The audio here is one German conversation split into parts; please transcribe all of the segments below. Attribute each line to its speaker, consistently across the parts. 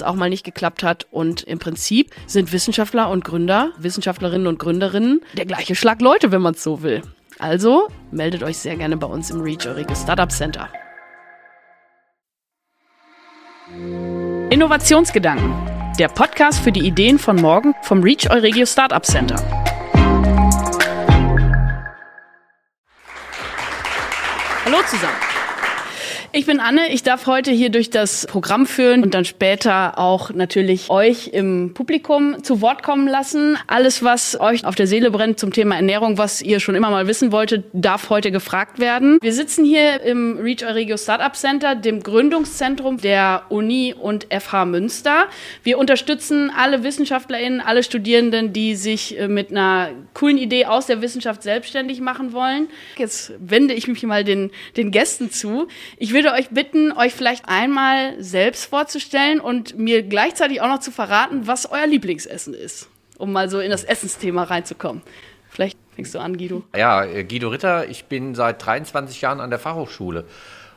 Speaker 1: es auch mal nicht geklappt hat. Und im Prinzip sind Wissenschaftler und Gründer, Wissenschaftlerinnen und Gründerinnen der gleiche Schlag Leute, wenn man es so will. Also meldet euch sehr gerne bei uns im Reach Euriges Startup Center. Innovationsgedanken. Der Podcast für die Ideen von morgen vom Reach Euregio Startup Center. Hallo zusammen. Ich bin Anne. Ich darf heute hier durch das Programm führen und dann später auch natürlich euch im Publikum zu Wort kommen lassen. Alles, was euch auf der Seele brennt zum Thema Ernährung, was ihr schon immer mal wissen wolltet, darf heute gefragt werden. Wir sitzen hier im Reach Euregio Startup Center, dem Gründungszentrum der Uni und FH Münster. Wir unterstützen alle WissenschaftlerInnen, alle Studierenden, die sich äh, mit einer coolen Idee aus der Wissenschaft selbstständig machen wollen. Jetzt wende ich mich mal den, den Gästen zu. Ich will würde euch bitten, euch vielleicht einmal selbst vorzustellen und mir gleichzeitig auch noch zu verraten, was euer Lieblingsessen ist, um mal so in das Essensthema reinzukommen. Vielleicht fängst du an, Guido.
Speaker 2: Ja, äh, Guido Ritter, ich bin seit 23 Jahren an der Fachhochschule.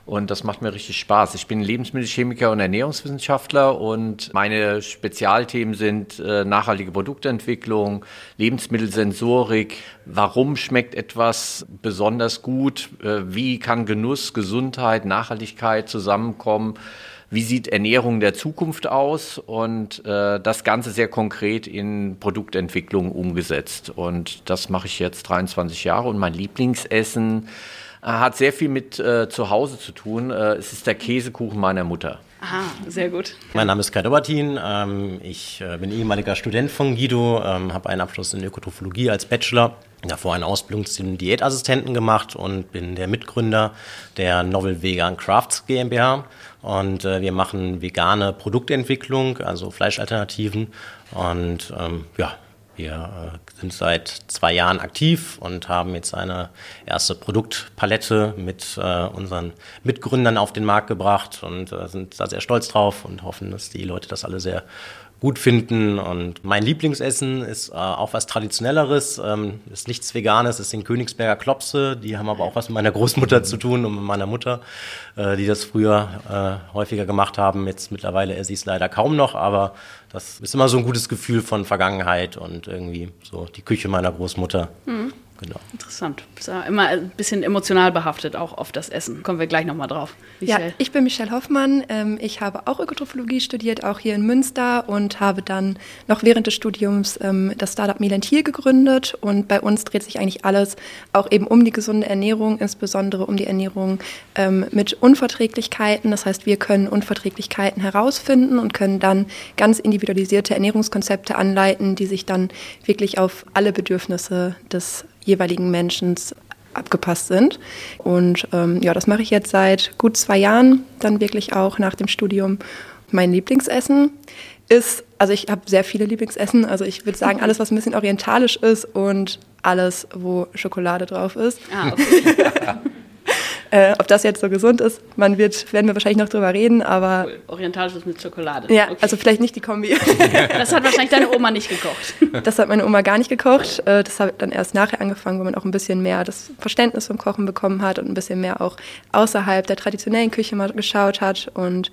Speaker 2: Und das macht mir richtig Spaß. Ich bin Lebensmittelchemiker und Ernährungswissenschaftler und meine Spezialthemen sind äh, nachhaltige Produktentwicklung, Lebensmittelsensorik, warum schmeckt etwas besonders gut, äh, wie kann Genuss, Gesundheit, Nachhaltigkeit zusammenkommen, wie sieht Ernährung der Zukunft aus und äh, das Ganze sehr konkret in Produktentwicklung umgesetzt. Und das mache ich jetzt 23 Jahre und mein Lieblingsessen hat sehr viel mit äh, zu Hause zu tun. Äh, es ist der Käsekuchen meiner Mutter.
Speaker 1: Aha, sehr gut.
Speaker 3: Mein Name ist Kai Dobertin. Ähm, ich äh, bin ehemaliger Student von Guido, ähm, habe einen Abschluss in Ökotrophologie als Bachelor, davor eine Ausbildung zum Diätassistenten gemacht und bin der Mitgründer der Novel Vegan Crafts GmbH. Und äh, wir machen vegane Produktentwicklung, also Fleischalternativen. Und ähm, ja, wir äh, sind seit zwei Jahren aktiv und haben jetzt eine erste Produktpalette mit äh, unseren Mitgründern auf den Markt gebracht und äh, sind da sehr stolz drauf und hoffen, dass die Leute das alle sehr gut finden. Und mein Lieblingsessen ist äh, auch was Traditionelleres. Ähm, ist nichts Veganes, ist den Königsberger Klopse. Die haben aber auch was mit meiner Großmutter zu tun und mit meiner Mutter, äh, die das früher äh, häufiger gemacht haben. Jetzt mittlerweile esse ich es leider kaum noch, aber das ist immer so ein gutes Gefühl von Vergangenheit und irgendwie so die Küche meiner Großmutter. Mhm.
Speaker 1: Genau. Interessant. Ist ja immer ein bisschen emotional behaftet, auch auf das Essen. Kommen wir gleich nochmal drauf.
Speaker 4: Michelle. Ja, ich bin Michelle Hoffmann. Ähm, ich habe auch Ökotrophologie studiert, auch hier in Münster und habe dann noch während des Studiums ähm, das Startup Milentil gegründet. Und bei uns dreht sich eigentlich alles auch eben um die gesunde Ernährung, insbesondere um die Ernährung ähm, mit Unverträglichkeiten. Das heißt, wir können Unverträglichkeiten herausfinden und können dann ganz individualisierte Ernährungskonzepte anleiten, die sich dann wirklich auf alle Bedürfnisse des jeweiligen Menschen abgepasst sind. Und ähm, ja, das mache ich jetzt seit gut zwei Jahren, dann wirklich auch nach dem Studium. Mein Lieblingsessen ist, also ich habe sehr viele Lieblingsessen, also ich würde sagen, alles, was ein bisschen orientalisch ist und alles, wo Schokolade drauf ist. Ah, okay. Äh, ob das jetzt so gesund ist, man wird, werden wir wahrscheinlich noch drüber reden, aber. Cool.
Speaker 1: Orientalisches mit Schokolade.
Speaker 4: Ja, okay. also vielleicht nicht die Kombi.
Speaker 1: das hat wahrscheinlich deine Oma nicht gekocht.
Speaker 4: Das hat meine Oma gar nicht gekocht. Äh, das hat dann erst nachher angefangen, wo man auch ein bisschen mehr das Verständnis vom Kochen bekommen hat und ein bisschen mehr auch außerhalb der traditionellen Küche mal geschaut hat. Und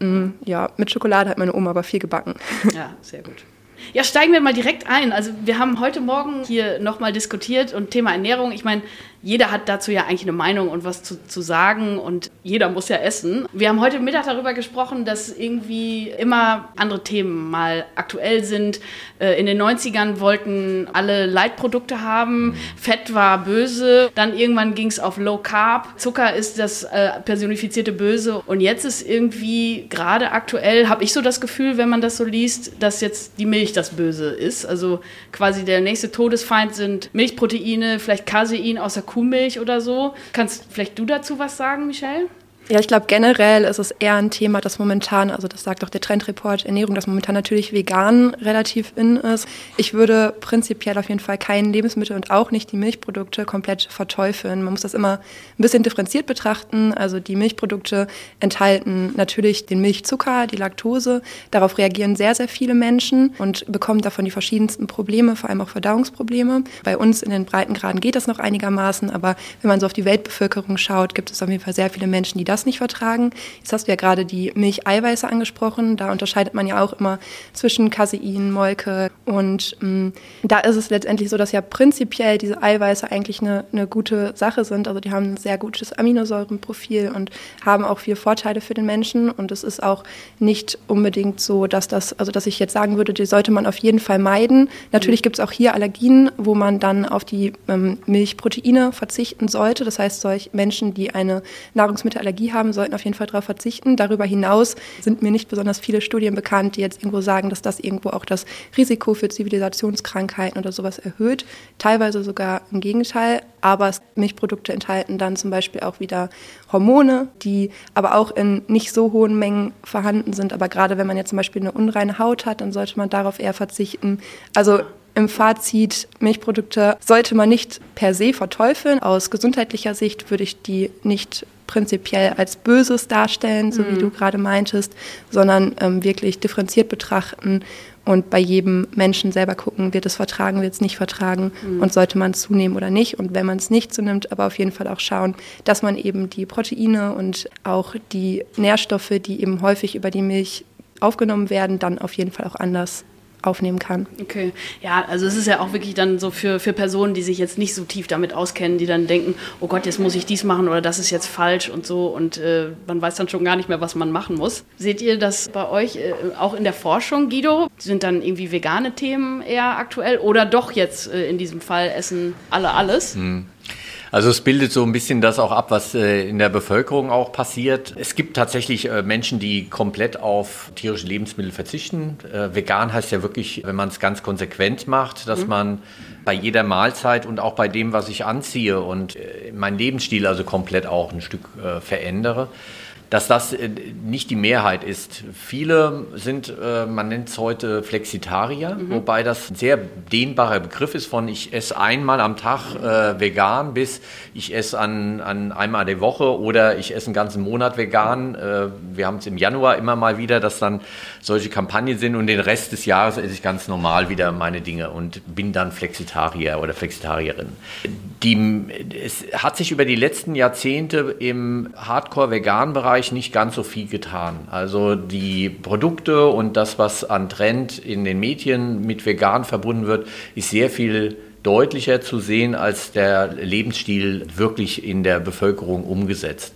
Speaker 4: mh, mm, ja, mit Schokolade hat meine Oma aber viel gebacken.
Speaker 1: Ja, sehr gut. Ja, steigen wir mal direkt ein. Also wir haben heute Morgen hier nochmal diskutiert und Thema Ernährung. Ich meine, jeder hat dazu ja eigentlich eine Meinung und was zu, zu sagen und jeder muss ja essen. Wir haben heute Mittag darüber gesprochen, dass irgendwie immer andere Themen mal aktuell sind. Äh, in den 90ern wollten alle Leitprodukte haben, Fett war böse, dann irgendwann ging es auf Low Carb, Zucker ist das äh, personifizierte Böse und jetzt ist irgendwie gerade aktuell, habe ich so das Gefühl, wenn man das so liest, dass jetzt die Milch das Böse ist. Also quasi der nächste Todesfeind sind Milchproteine, vielleicht Casein aus der Kuhmilch oder so. Kannst vielleicht du dazu was sagen, Michelle?
Speaker 4: Ja, ich glaube generell ist es eher ein Thema, das momentan, also das sagt auch der Trendreport Ernährung, dass momentan natürlich vegan relativ in ist. Ich würde prinzipiell auf jeden Fall kein Lebensmittel und auch nicht die Milchprodukte komplett verteufeln. Man muss das immer ein bisschen differenziert betrachten. Also die Milchprodukte enthalten natürlich den Milchzucker, die Laktose. Darauf reagieren sehr, sehr viele Menschen und bekommen davon die verschiedensten Probleme, vor allem auch Verdauungsprobleme. Bei uns in den Breitengraden geht das noch einigermaßen, aber wenn man so auf die Weltbevölkerung schaut, gibt es auf jeden Fall sehr viele Menschen, die das nicht vertragen. Jetzt hast du ja gerade die Milcheiweiße angesprochen. Da unterscheidet man ja auch immer zwischen Casein, Molke und mh, mm, da ist es letztendlich so, dass ja prinzipiell diese Eiweiße eigentlich eine, eine gute Sache sind. Also die haben ein sehr gutes Aminosäurenprofil und haben auch viele Vorteile für den Menschen. Und es ist auch nicht unbedingt so, dass das, also dass ich jetzt sagen würde, die sollte man auf jeden Fall meiden. Natürlich gibt es auch hier Allergien, wo man dann auf die ähm, Milchproteine verzichten sollte. Das heißt, solche Menschen, die eine Nahrungsmittelallergie Allergie haben, sollten auf jeden Fall darauf verzichten. Darüber hinaus sind mir nicht besonders viele Studien bekannt, die jetzt irgendwo sagen, dass das irgendwo auch das Risiko für Zivilisationskrankheiten oder sowas erhöht. Teilweise sogar im Gegenteil. Aber Milchprodukte enthalten dann zum Beispiel auch wieder Hormone, die aber auch in nicht so hohen Mengen vorhanden sind. Aber gerade wenn man jetzt zum Beispiel eine unreine Haut hat, dann sollte man darauf eher verzichten. Also im Fazit, Milchprodukte sollte man nicht per se verteufeln. Aus gesundheitlicher Sicht würde ich die nicht prinzipiell als Böses darstellen, so wie du gerade meintest, sondern ähm, wirklich differenziert betrachten und bei jedem Menschen selber gucken, wird es vertragen, wird es nicht vertragen mhm. und sollte man es zunehmen oder nicht. Und wenn man es nicht zunimmt, aber auf jeden Fall auch schauen, dass man eben die Proteine und auch die Nährstoffe, die eben häufig über die Milch aufgenommen werden, dann auf jeden Fall auch anders aufnehmen kann.
Speaker 1: Okay, ja, also es ist ja auch wirklich dann so für, für Personen, die sich jetzt nicht so tief damit auskennen, die dann denken, oh Gott, jetzt muss ich dies machen oder das ist jetzt falsch und so und äh, man weiß dann schon gar nicht mehr, was man machen muss. Seht ihr das bei euch äh, auch in der Forschung, Guido? Sind dann irgendwie vegane Themen eher aktuell oder doch jetzt äh, in diesem Fall essen alle alles? Hm.
Speaker 2: Also es bildet so ein bisschen das auch ab, was äh, in der Bevölkerung auch passiert. Es gibt tatsächlich äh, Menschen, die komplett auf tierische Lebensmittel verzichten. Äh, vegan heißt ja wirklich, wenn man es ganz konsequent macht, dass mhm. man bei jeder Mahlzeit und auch bei dem, was ich anziehe und meinen Lebensstil also komplett auch ein Stück verändere dass das äh, nicht die Mehrheit ist. Viele sind, äh, man nennt es heute Flexitarier, mhm. wobei das ein sehr dehnbarer Begriff ist von ich esse einmal am Tag äh, vegan bis ich esse an, an einmal die Woche oder ich esse einen ganzen Monat vegan. Äh, wir haben es im Januar immer mal wieder, dass dann solche Kampagnen sind und den Rest des Jahres esse ich ganz normal wieder meine Dinge und bin dann Flexitarier oder Flexitarierin. Die, es hat sich über die letzten Jahrzehnte im Hardcore-Vegan-Bereich Bereich nicht ganz so viel getan. Also die Produkte und das, was an Trend in den Medien mit vegan verbunden wird, ist sehr viel deutlicher zu sehen, als der Lebensstil wirklich in der Bevölkerung umgesetzt.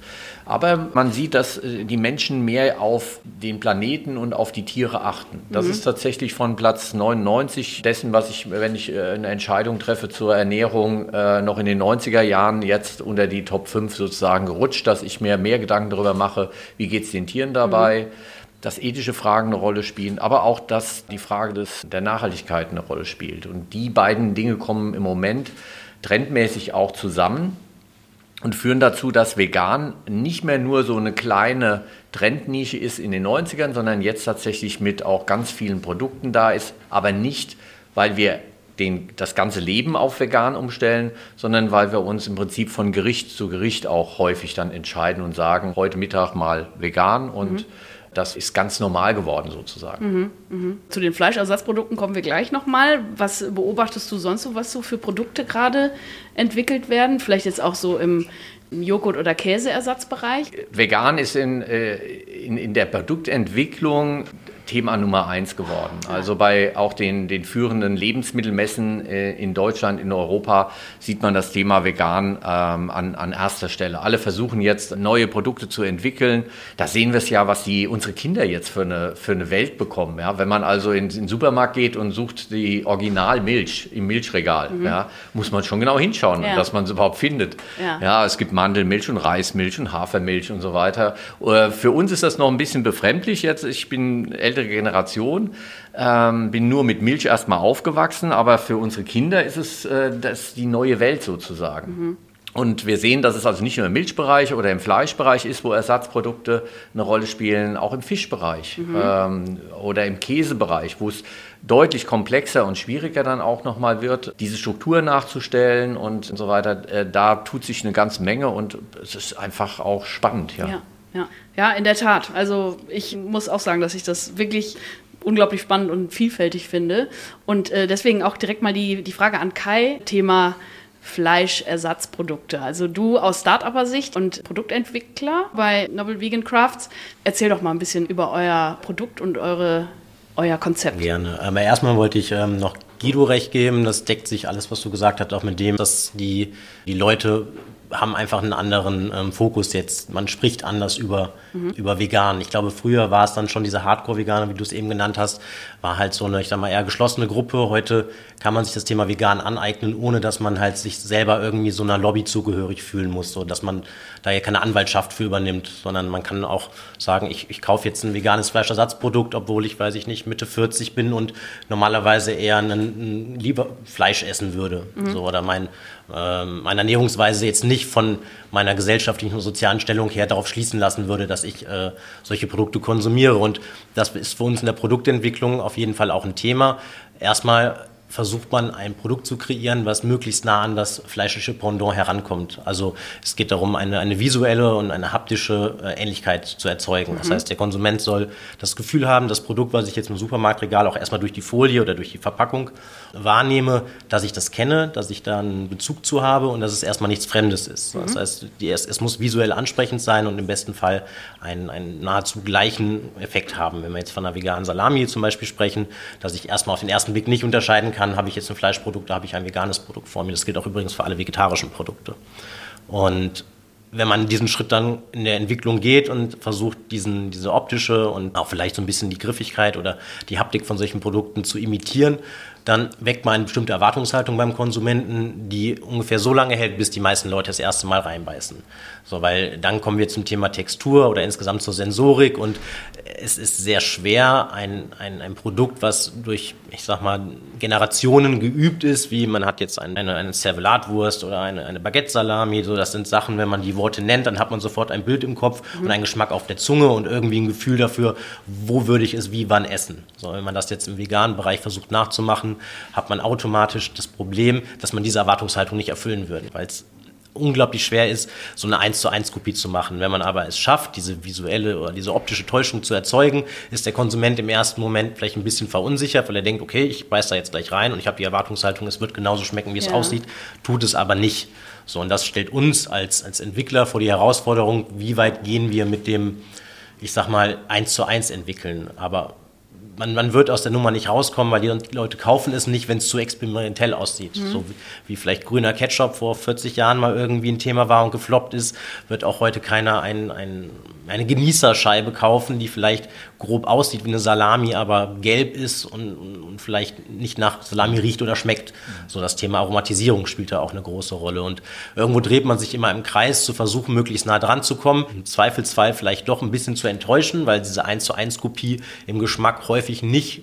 Speaker 2: Aber man sieht, dass äh, die Menschen mehr auf den Planeten und auf die Tiere achten. Das mhm. ist tatsächlich von Platz 99 dessen, was ich, wenn ich äh, eine Entscheidung treffe zur Ernährung, äh, noch in den 90er Jahren jetzt unter die Top 5 sozusagen gerutscht, dass ich mir mehr Gedanken darüber mache, wie geht es den Tieren dabei. Mhm dass ethische Fragen eine Rolle spielen, aber auch, dass die Frage des, der Nachhaltigkeit eine Rolle spielt. Und die beiden Dinge kommen im Moment trendmäßig auch zusammen und führen dazu, dass vegan nicht mehr nur so eine kleine Trendnische ist in den 90ern, sondern jetzt tatsächlich mit auch ganz vielen Produkten da ist, aber nicht, weil wir den, das ganze Leben auf vegan umstellen, sondern weil wir uns im Prinzip von Gericht zu Gericht auch häufig dann entscheiden und sagen, heute Mittag mal vegan und mhm das ist ganz normal geworden sozusagen.
Speaker 1: Mhm, mh. Zu den Fleischersatzprodukten kommen wir gleich nochmal. Was beobachtest du sonst so, was so für Produkte gerade entwickelt werden? Vielleicht jetzt auch so im, im Joghurt- oder Käseersatzbereich?
Speaker 2: Vegan ist in, äh, in, in der Produktentwicklung Thema Nummer eins geworden. Also bei auch den, den führenden Lebensmittelmessen äh, in Deutschland, in Europa sieht man das Thema vegan ähm, an, an erster Stelle. Alle versuchen jetzt neue Produkte zu entwickeln. Da sehen wir es ja, was die, unsere Kinder jetzt für eine, für eine Welt bekommen. Ja? Wenn man also in, in den Supermarkt geht und sucht die Originalmilch im Milchregal, mhm. ja, muss man schon genau hinschauen, ja. dass man es überhaupt findet. Ja. ja, es gibt Mandelmilch und Reismilch und Hafermilch und so weiter. Äh, für uns ist das noch ein bisschen befremdlich jetzt. Ich bin älter ältere Generation, ähm, bin nur mit Milch erstmal aufgewachsen, aber für unsere Kinder ist es äh, das die neue Welt sozusagen. Mhm. Und wir sehen, dass es also nicht nur im Milchbereich oder im Fleischbereich ist, wo Ersatzprodukte eine Rolle spielen, auch im Fischbereich mhm. ähm, oder im Käsebereich, wo es deutlich komplexer und schwieriger dann auch nochmal wird, diese Struktur nachzustellen und so weiter. Äh, da tut sich eine ganze Menge und es ist einfach auch spannend.
Speaker 1: ja. ja. Ja. ja, in der Tat. Also ich muss auch sagen, dass ich das wirklich unglaublich spannend und vielfältig finde. Und äh, deswegen auch direkt mal die, die Frage an Kai, Thema Fleischersatzprodukte. Also du aus Start-Upper-Sicht und Produktentwickler bei Novel Vegan Crafts. Erzähl doch mal ein bisschen über euer Produkt und eure, euer Konzept.
Speaker 3: Gerne. Aber erstmal wollte ich ähm, noch Guido recht geben. Das deckt sich alles, was du gesagt hast, auch mit dem, dass die, die Leute haben einfach einen anderen ähm, Fokus jetzt. Man spricht anders über, mhm. über vegan. Ich glaube, früher war es dann schon diese Hardcore-Veganer, wie du es eben genannt hast, war halt so eine, ich sag mal, eher geschlossene Gruppe. Heute kann man sich das Thema vegan aneignen, ohne dass man halt sich selber irgendwie so einer Lobby zugehörig fühlen muss, so dass man da ja keine Anwaltschaft für übernimmt, sondern man kann auch sagen, ich, ich kaufe jetzt ein veganes Fleischersatzprodukt, obwohl ich, weiß ich nicht, Mitte 40 bin und normalerweise eher ein, ein lieber Fleisch essen würde. Mhm. So, oder mein, äh, meine Ernährungsweise jetzt nicht von meiner gesellschaftlichen und sozialen Stellung her darauf schließen lassen würde, dass ich äh, solche Produkte konsumiere. Und das ist für uns in der Produktentwicklung auf jeden Fall auch ein Thema. Erstmal versucht man ein Produkt zu kreieren, was möglichst nah an das fleischliche Pendant herankommt. Also es geht darum, eine, eine visuelle und eine haptische äh, Ähnlichkeit zu erzeugen. Mhm. Das heißt, der Konsument soll das Gefühl haben, das Produkt, was ich jetzt im Supermarktregal auch erstmal durch die Folie oder durch die Verpackung wahrnehme, dass ich das kenne, dass ich da einen Bezug zu habe und dass es erstmal nichts Fremdes ist. Mhm. Das heißt, die, es, es, muss visuell ansprechend sein und im besten Fall einen, einen nahezu gleichen Effekt haben. Wenn wir jetzt von einer veganen Salami zum Beispiel sprechen, dass ich erstmal auf den ersten Blick nicht unterscheiden kann, habe ich jetzt ein Fleischprodukt, da habe ich ein veganes Produkt vor mir. Das gilt auch übrigens für alle vegetarischen Produkte. Und wenn man diesen Schritt dann in der Entwicklung geht und versucht, diesen, diese optische und auch vielleicht so ein bisschen die Griffigkeit oder die Haptik von solchen Produkten zu imitieren, dann weckt man eine bestimmte Erwartungshaltung beim Konsumenten, die ungefähr so lange hält, bis die meisten Leute das erste Mal reinbeißen. So, weil dann kommen wir zum Thema Textur oder insgesamt zur Sensorik und es ist sehr schwer, ein, ein, ein Produkt, was durch, ich sag mal, Generationen geübt ist, wie man hat jetzt eine, eine Servelatwurst oder eine, eine Baguette-Salami, so das sind Sachen, wenn man die Worte nennt, dann hat man sofort ein Bild im Kopf mhm. und einen Geschmack auf der Zunge und irgendwie ein Gefühl dafür, wo würde ich es wie wann essen. So, wenn man das jetzt im veganen Bereich versucht nachzumachen, hat man automatisch das Problem, dass man diese Erwartungshaltung nicht erfüllen würde, weil es unglaublich schwer ist, so eine 1 zu 1 Kopie zu machen. Wenn man aber es schafft, diese visuelle oder diese optische Täuschung zu erzeugen, ist der Konsument im ersten Moment vielleicht ein bisschen verunsichert, weil er denkt, okay, ich beiß da jetzt gleich rein und ich habe die Erwartungshaltung, es wird genauso schmecken, wie es ja. aussieht, tut es aber nicht. So, und das stellt uns als, als Entwickler vor die Herausforderung, wie weit gehen wir mit dem, ich sag mal, 1 zu 1 entwickeln. Aber man, man wird aus der Nummer nicht rauskommen, weil die Leute kaufen es nicht, wenn es zu experimentell aussieht. Mhm. So wie, wie, vielleicht grüner Ketchup vor 40 Jahren mal irgendwie ein Thema war und gefloppt ist, wird auch heute keiner ein, ein, eine Genießerscheibe kaufen, die vielleicht grob aussieht wie eine Salami, aber gelb ist und, und vielleicht nicht nach Salami riecht oder schmeckt. So das Thema Aromatisierung spielt da auch eine große Rolle. Und irgendwo dreht man sich immer im Kreis, zu versuchen, möglichst nah dran zu kommen. Im Zweifelsfall vielleicht doch ein bisschen zu enttäuschen, weil diese 1 zu 1 Kopie im Geschmack häufig nicht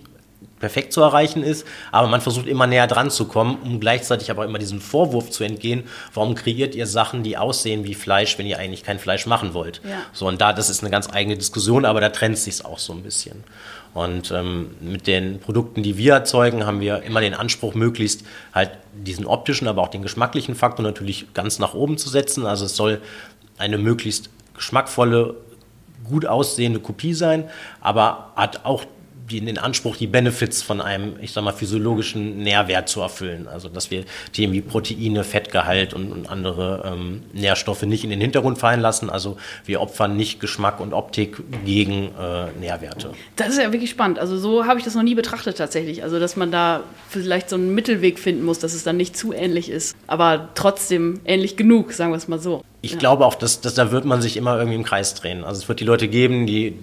Speaker 3: perfekt zu erreichen ist, aber man versucht immer näher dran zu kommen, um gleichzeitig aber immer diesen Vorwurf zu entgehen, warum kreiert ihr Sachen, die aussehen wie Fleisch, wenn ihr eigentlich kein Fleisch machen wollt. Ja. So, und da, das ist eine ganz eigene Diskussion, aber da trennt sich auch so ein bisschen. Und ähm, mit den Produkten, die wir erzeugen, haben wir immer den Anspruch, möglichst halt diesen optischen, aber auch den geschmacklichen Faktor natürlich ganz nach oben zu setzen. Also es soll eine möglichst geschmackvolle, gut aussehende Kopie sein, aber hat auch den Anspruch, die Benefits von einem, ich sag mal, physiologischen Nährwert zu erfüllen. Also dass wir Themen wie Proteine, Fettgehalt und, und andere ähm, Nährstoffe nicht in den Hintergrund fallen lassen. Also wir opfern nicht Geschmack und Optik gegen äh, Nährwerte.
Speaker 1: Das ist ja wirklich spannend. Also so habe ich das noch nie betrachtet tatsächlich. Also dass man da vielleicht so einen Mittelweg finden muss, dass es dann nicht zu ähnlich ist, aber trotzdem ähnlich genug, sagen wir es mal so.
Speaker 3: Ich
Speaker 1: ja.
Speaker 3: glaube auch, dass, dass da wird man sich immer irgendwie im Kreis drehen. Also es wird die Leute geben, die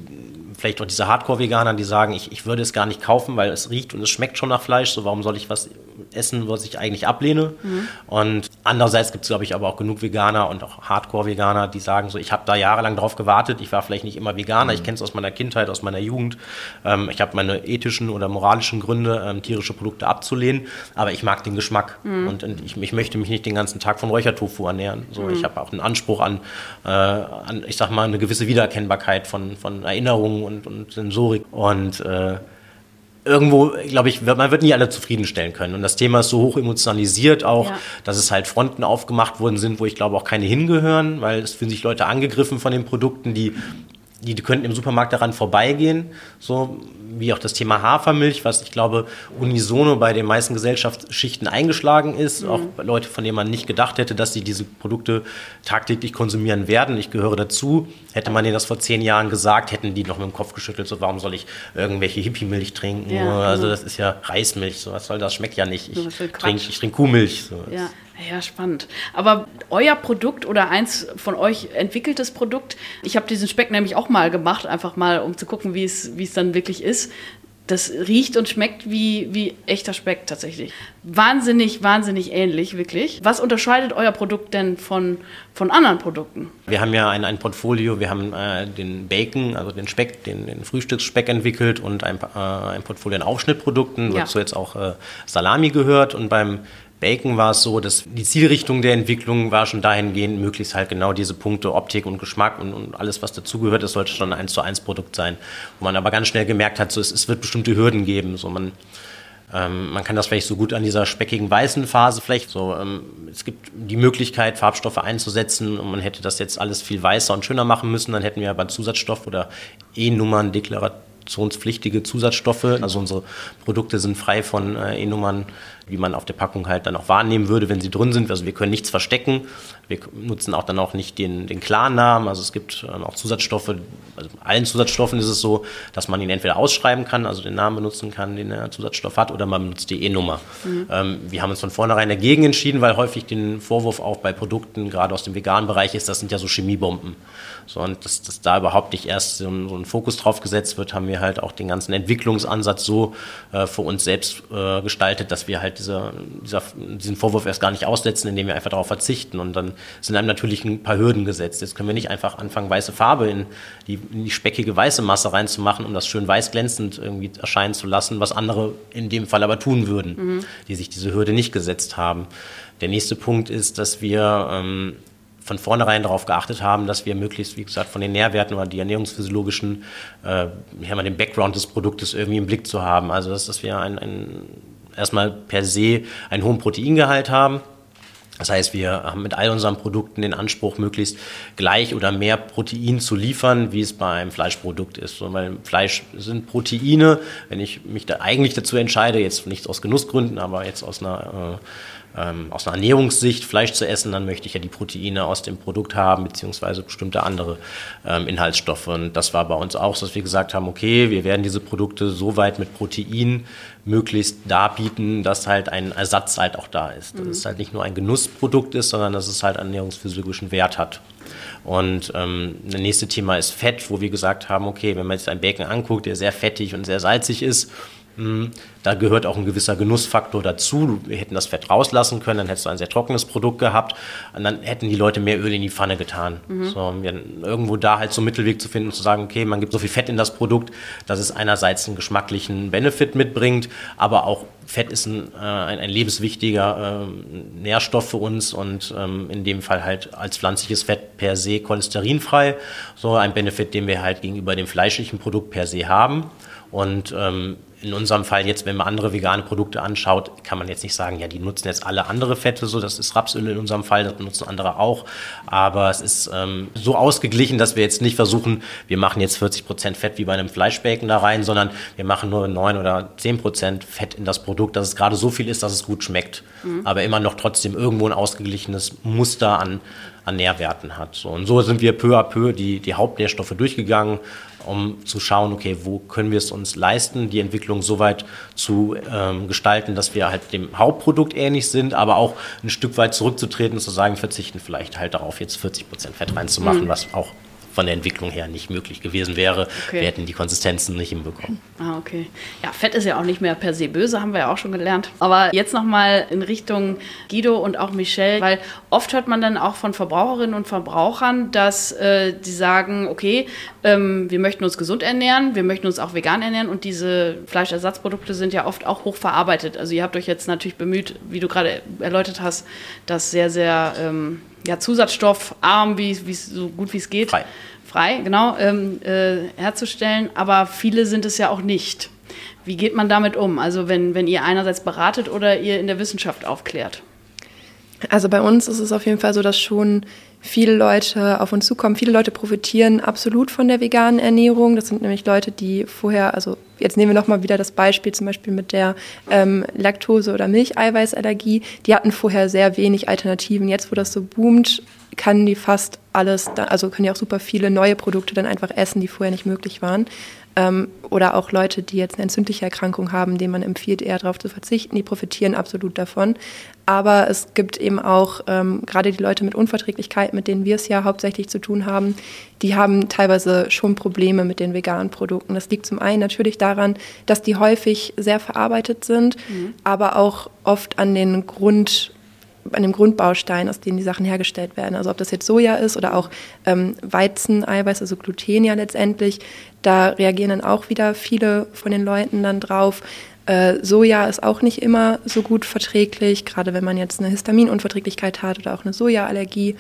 Speaker 3: vielleicht auch diese Hardcore-Veganer, die sagen, ich, ich würde es gar nicht kaufen, weil es riecht und es schmeckt schon nach Fleisch, so warum soll ich was essen, was ich eigentlich ablehne? Mhm. Und andererseits gibt es, glaube ich, aber auch genug Veganer und auch Hardcore-Veganer, die sagen so, ich habe da jahrelang drauf gewartet, ich war vielleicht nicht immer Veganer, mhm. ich kenne es aus meiner Kindheit, aus meiner Jugend, ähm, ich habe meine ethischen oder moralischen Gründe, ähm, tierische Produkte abzulehnen, aber ich mag den Geschmack mhm. und, und ich, ich, möchte mich nicht den ganzen Tag von Räuchertofu ernähren. So, Ich habe auch einen Anspruch an, äh, an, ich sag mal, eine gewisse Wiedererkennbarkeit von, von Erinnerungen und, und Sensorik. Und äh, irgendwo, glaube ich, wird, man wird nie alle zufriedenstellen können. Und das Thema ist so hoch emotionalisiert auch, ja. dass es halt Fronten aufgemacht worden sind, wo ich glaube auch keine hingehören, weil es fühlen sich Leute angegriffen von den Produkten, die die, die könnten im Supermarkt daran vorbeigehen, so wie auch das Thema Hafermilch, was ich glaube unisono bei den meisten Gesellschaftsschichten eingeschlagen ist, mhm. auch Leute, von denen man nicht gedacht hätte, dass sie diese Produkte tagtäglich konsumieren werden. Ich gehöre dazu. Hätte man denen das vor zehn Jahren gesagt, hätten die noch mit dem Kopf geschüttelt, so warum soll ich irgendwelche Hippie-Milch trinken? Ja, also das ist ja Reismilch, so was soll das? Schmeckt ja nicht. Ich trinke trink Kuhmilch. So.
Speaker 1: Ja. Ja, spannend. Aber euer Produkt oder eins von euch entwickeltes Produkt, ich habe diesen Speck nämlich auch mal gemacht, einfach mal, um zu gucken, wie es, wie es dann wirklich ist. Das riecht und schmeckt wie, wie echter Speck tatsächlich. Wahnsinnig, wahnsinnig ähnlich, wirklich. Was unterscheidet euer Produkt denn von, von anderen Produkten?
Speaker 3: Wir haben ja ein, ein Portfolio, wir haben äh, den Bacon, also den Speck, den, den Frühstücksspeck entwickelt und ein, äh, ein Portfolio an Aufschnittprodukten, ja. wozu jetzt auch äh, Salami gehört. Und beim Bacon war es so, dass die Zielrichtung der Entwicklung war schon dahingehend, möglichst halt genau diese Punkte Optik und Geschmack und, und alles, was dazugehört, das sollte schon ein 1 zu 1 Produkt sein. Wo man aber ganz schnell gemerkt hat, so, es, es wird bestimmte Hürden geben. So man, ähm, man kann das vielleicht so gut an dieser speckigen weißen Phase vielleicht so. Ähm, es gibt die Möglichkeit, Farbstoffe einzusetzen und man hätte das jetzt alles viel weißer und schöner machen müssen. Dann hätten wir aber Zusatzstoff oder E-Nummern deklarationspflichtige Zusatzstoffe. Also unsere Produkte sind frei von äh, E-Nummern wie man auf der Packung halt dann auch wahrnehmen würde, wenn sie drin sind. Also wir können nichts verstecken. Wir nutzen auch dann auch nicht den, den Klarnamen. Also es gibt ähm, auch Zusatzstoffe. Also allen Zusatzstoffen ist es so, dass man ihn entweder ausschreiben kann, also den Namen benutzen kann, den der Zusatzstoff hat, oder man benutzt die E-Nummer. Mhm. Ähm, wir haben uns von vornherein dagegen entschieden, weil häufig den Vorwurf auch bei Produkten, gerade aus dem veganen Bereich, ist, das sind ja so Chemiebomben. So, und dass, dass da überhaupt nicht erst so ein, so ein, Fokus drauf gesetzt wird, haben wir halt auch den ganzen Entwicklungsansatz so äh, für uns selbst äh, gestaltet, dass wir halt diese, dieser, diesen Vorwurf erst gar nicht aussetzen, indem wir einfach darauf verzichten. Und dann sind einem natürlich ein paar Hürden gesetzt. Jetzt können wir nicht einfach anfangen, weiße Farbe in die, in die speckige weiße Masse reinzumachen, um das schön weiß glänzend irgendwie erscheinen zu lassen, was andere in dem Fall aber tun würden, mhm. die sich diese Hürde nicht gesetzt haben. Der nächste Punkt ist, dass wir ähm, von vornherein darauf geachtet haben, dass wir möglichst, wie gesagt, von den Nährwerten oder die ernährungsphysiologischen, äh, ja, mal den Background des Produktes irgendwie im Blick zu haben. Also, dass, dass wir ein, ein, erstmal per se einen hohen Proteingehalt haben. Das heißt, wir haben mit all unseren Produkten den Anspruch, möglichst gleich oder mehr Protein zu liefern, wie es bei einem Fleischprodukt ist. So, weil Fleisch sind Proteine. Wenn ich mich da eigentlich dazu entscheide, jetzt nicht aus Genussgründen, aber jetzt aus einer äh, ähm, aus einer Ernährungssicht Fleisch zu essen, dann möchte ich ja die Proteine aus dem Produkt haben, beziehungsweise bestimmte andere ähm, Inhaltsstoffe. Und das war bei uns auch so, dass wir gesagt haben, okay, wir werden diese Produkte so weit mit Protein möglichst darbieten, dass halt ein Ersatz halt auch da ist. Dass mhm. es halt nicht nur ein Genussprodukt ist, sondern dass es halt einen ernährungsphysiologischen Wert hat. Und ähm, das nächste Thema ist Fett, wo wir gesagt haben, okay, wenn man jetzt einen Bacon anguckt, der sehr fettig und sehr salzig ist, da gehört auch ein gewisser Genussfaktor dazu. Wir hätten das Fett rauslassen können, dann hättest du ein sehr trockenes Produkt gehabt und dann hätten die Leute mehr Öl in die Pfanne getan. Mhm. So, irgendwo da halt so einen Mittelweg zu finden und zu sagen, okay, man gibt so viel Fett in das Produkt, dass es einerseits einen geschmacklichen Benefit mitbringt, aber auch Fett ist ein, äh, ein, ein lebenswichtiger äh, Nährstoff für uns und ähm, in dem Fall halt als pflanzliches Fett per se cholesterinfrei. So ein Benefit, den wir halt gegenüber dem fleischlichen Produkt per se haben. Und ähm, in unserem Fall jetzt, wenn man andere vegane Produkte anschaut, kann man jetzt nicht sagen, ja, die nutzen jetzt alle andere Fette, so das ist Rapsöl in unserem Fall, das benutzen andere auch. Aber es ist ähm, so ausgeglichen, dass wir jetzt nicht versuchen, wir machen jetzt 40 Prozent Fett wie bei einem Fleischbacon da rein, sondern wir machen nur 9 oder 10 Prozent Fett in das Produkt, dass es gerade so viel ist, dass es gut schmeckt. Mhm. Aber immer noch trotzdem irgendwo ein ausgeglichenes Muster an, an Nährwerten hat. So, und so sind wir peu à peu die, die Hauptnährstoffe durchgegangen um zu schauen, okay, wo können wir es uns leisten, die Entwicklung so weit zu ähm, gestalten, dass wir halt dem Hauptprodukt ähnlich sind, aber auch ein Stück weit zurückzutreten und zu sagen, verzichten vielleicht halt darauf, jetzt 40 Prozent Fett reinzumachen, mhm. was auch von der Entwicklung her nicht möglich gewesen wäre. Okay. Wir hätten die Konsistenzen nicht hinbekommen.
Speaker 1: Ah, okay. Ja, Fett ist ja auch nicht mehr per se böse, haben wir ja auch schon gelernt. Aber jetzt nochmal in Richtung Guido und auch Michelle, weil oft hört man dann auch von Verbraucherinnen und Verbrauchern, dass äh, die sagen, okay, ähm, wir möchten uns gesund ernähren, wir möchten uns auch vegan ernähren und diese Fleischersatzprodukte sind ja oft auch hochverarbeitet. Also ihr habt euch jetzt natürlich bemüht, wie du gerade erläutert hast, das sehr, sehr ähm, ja, zusatzstoffarm, wie, wie so gut wie es geht, frei, frei genau, ähm, äh, herzustellen. Aber viele sind es ja auch nicht. Wie geht man damit um? Also wenn, wenn ihr einerseits beratet oder ihr in der Wissenschaft aufklärt?
Speaker 4: Also bei uns ist es auf jeden Fall so, dass schon viele Leute auf uns zukommen. Viele Leute profitieren absolut von der veganen Ernährung. Das sind nämlich Leute, die vorher, also jetzt nehmen wir nochmal wieder das Beispiel zum Beispiel mit der ähm, Laktose- oder Milcheiweißallergie. Die hatten vorher sehr wenig Alternativen. Jetzt, wo das so boomt, kann die fast alles, also können die auch super viele neue Produkte dann einfach essen, die vorher nicht möglich waren. Ähm, oder auch Leute, die jetzt eine entzündliche Erkrankung haben, denen man empfiehlt, eher darauf zu verzichten, die profitieren absolut davon. Aber es gibt eben auch ähm, gerade die Leute mit Unverträglichkeit, mit denen wir es ja hauptsächlich zu tun haben, die haben teilweise schon Probleme mit den veganen Produkten. Das liegt zum einen natürlich daran, dass die häufig sehr verarbeitet sind, mhm. aber auch oft an den Grund an dem Grundbaustein, aus dem die Sachen hergestellt werden. Also ob das jetzt Soja ist oder auch ähm, Weizeneiweiß, also Gluten ja letztendlich, da reagieren dann auch wieder viele von den Leuten dann drauf. Äh, Soja ist auch nicht immer so gut verträglich, gerade wenn man jetzt eine Histaminunverträglichkeit hat oder auch eine Sojaallergie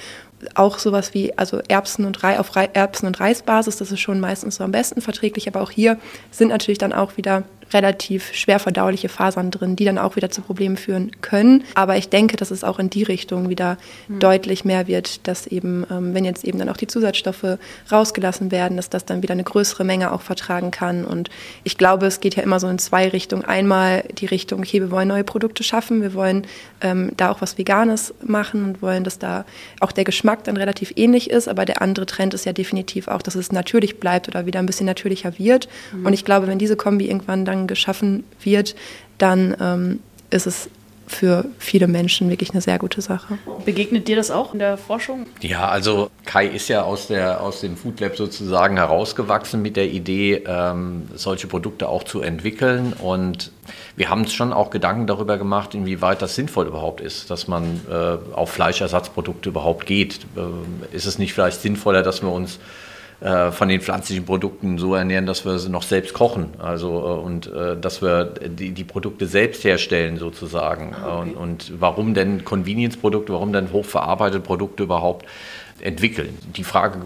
Speaker 4: auch sowas wie also Erbsen und Reis auf Erbsen und Reisbasis, das ist schon meistens so am besten verträglich, aber auch hier sind natürlich dann auch wieder relativ schwer verdauliche Fasern drin, die dann auch wieder zu Problemen führen können. Aber ich denke, dass es auch in die Richtung wieder mhm. deutlich mehr wird, dass eben, ähm, wenn jetzt eben dann auch die Zusatzstoffe rausgelassen werden, dass das dann wieder eine größere Menge auch vertragen kann. Und ich glaube, es geht ja immer so in zwei Richtungen. Einmal die Richtung, okay, wir wollen neue Produkte schaffen, wir wollen ähm, da auch was Veganes machen und wollen, dass da auch der Geschmack dann relativ ähnlich ist. Aber der andere Trend ist ja definitiv auch, dass es natürlich bleibt oder wieder ein bisschen natürlicher wird. Mhm. Und ich glaube, wenn diese Kombi irgendwann dann geschaffen wird, dann ähm, ist es für viele Menschen wirklich eine sehr gute Sache.
Speaker 1: Begegnet dir das auch in der Forschung?
Speaker 2: Ja, also Kai ist ja aus, der, aus dem Food Lab sozusagen herausgewachsen mit der Idee, ähm, solche Produkte auch zu entwickeln. Und wir haben uns schon auch Gedanken darüber gemacht, inwieweit das sinnvoll überhaupt ist, dass man äh, auf Fleischersatzprodukte überhaupt geht. Äh, ist es nicht vielleicht sinnvoller, dass wir uns äh, von den pflanzlichen Produkten so ernähren, dass wir sie noch selbst kochen. Also äh, und äh, dass wir die, die Produkte selbst herstellen sozusagen. Ah, okay. Und, und warum denn Convenience-Produkte, warum denn hochverarbeitete Produkte überhaupt? entwickeln. Die Frage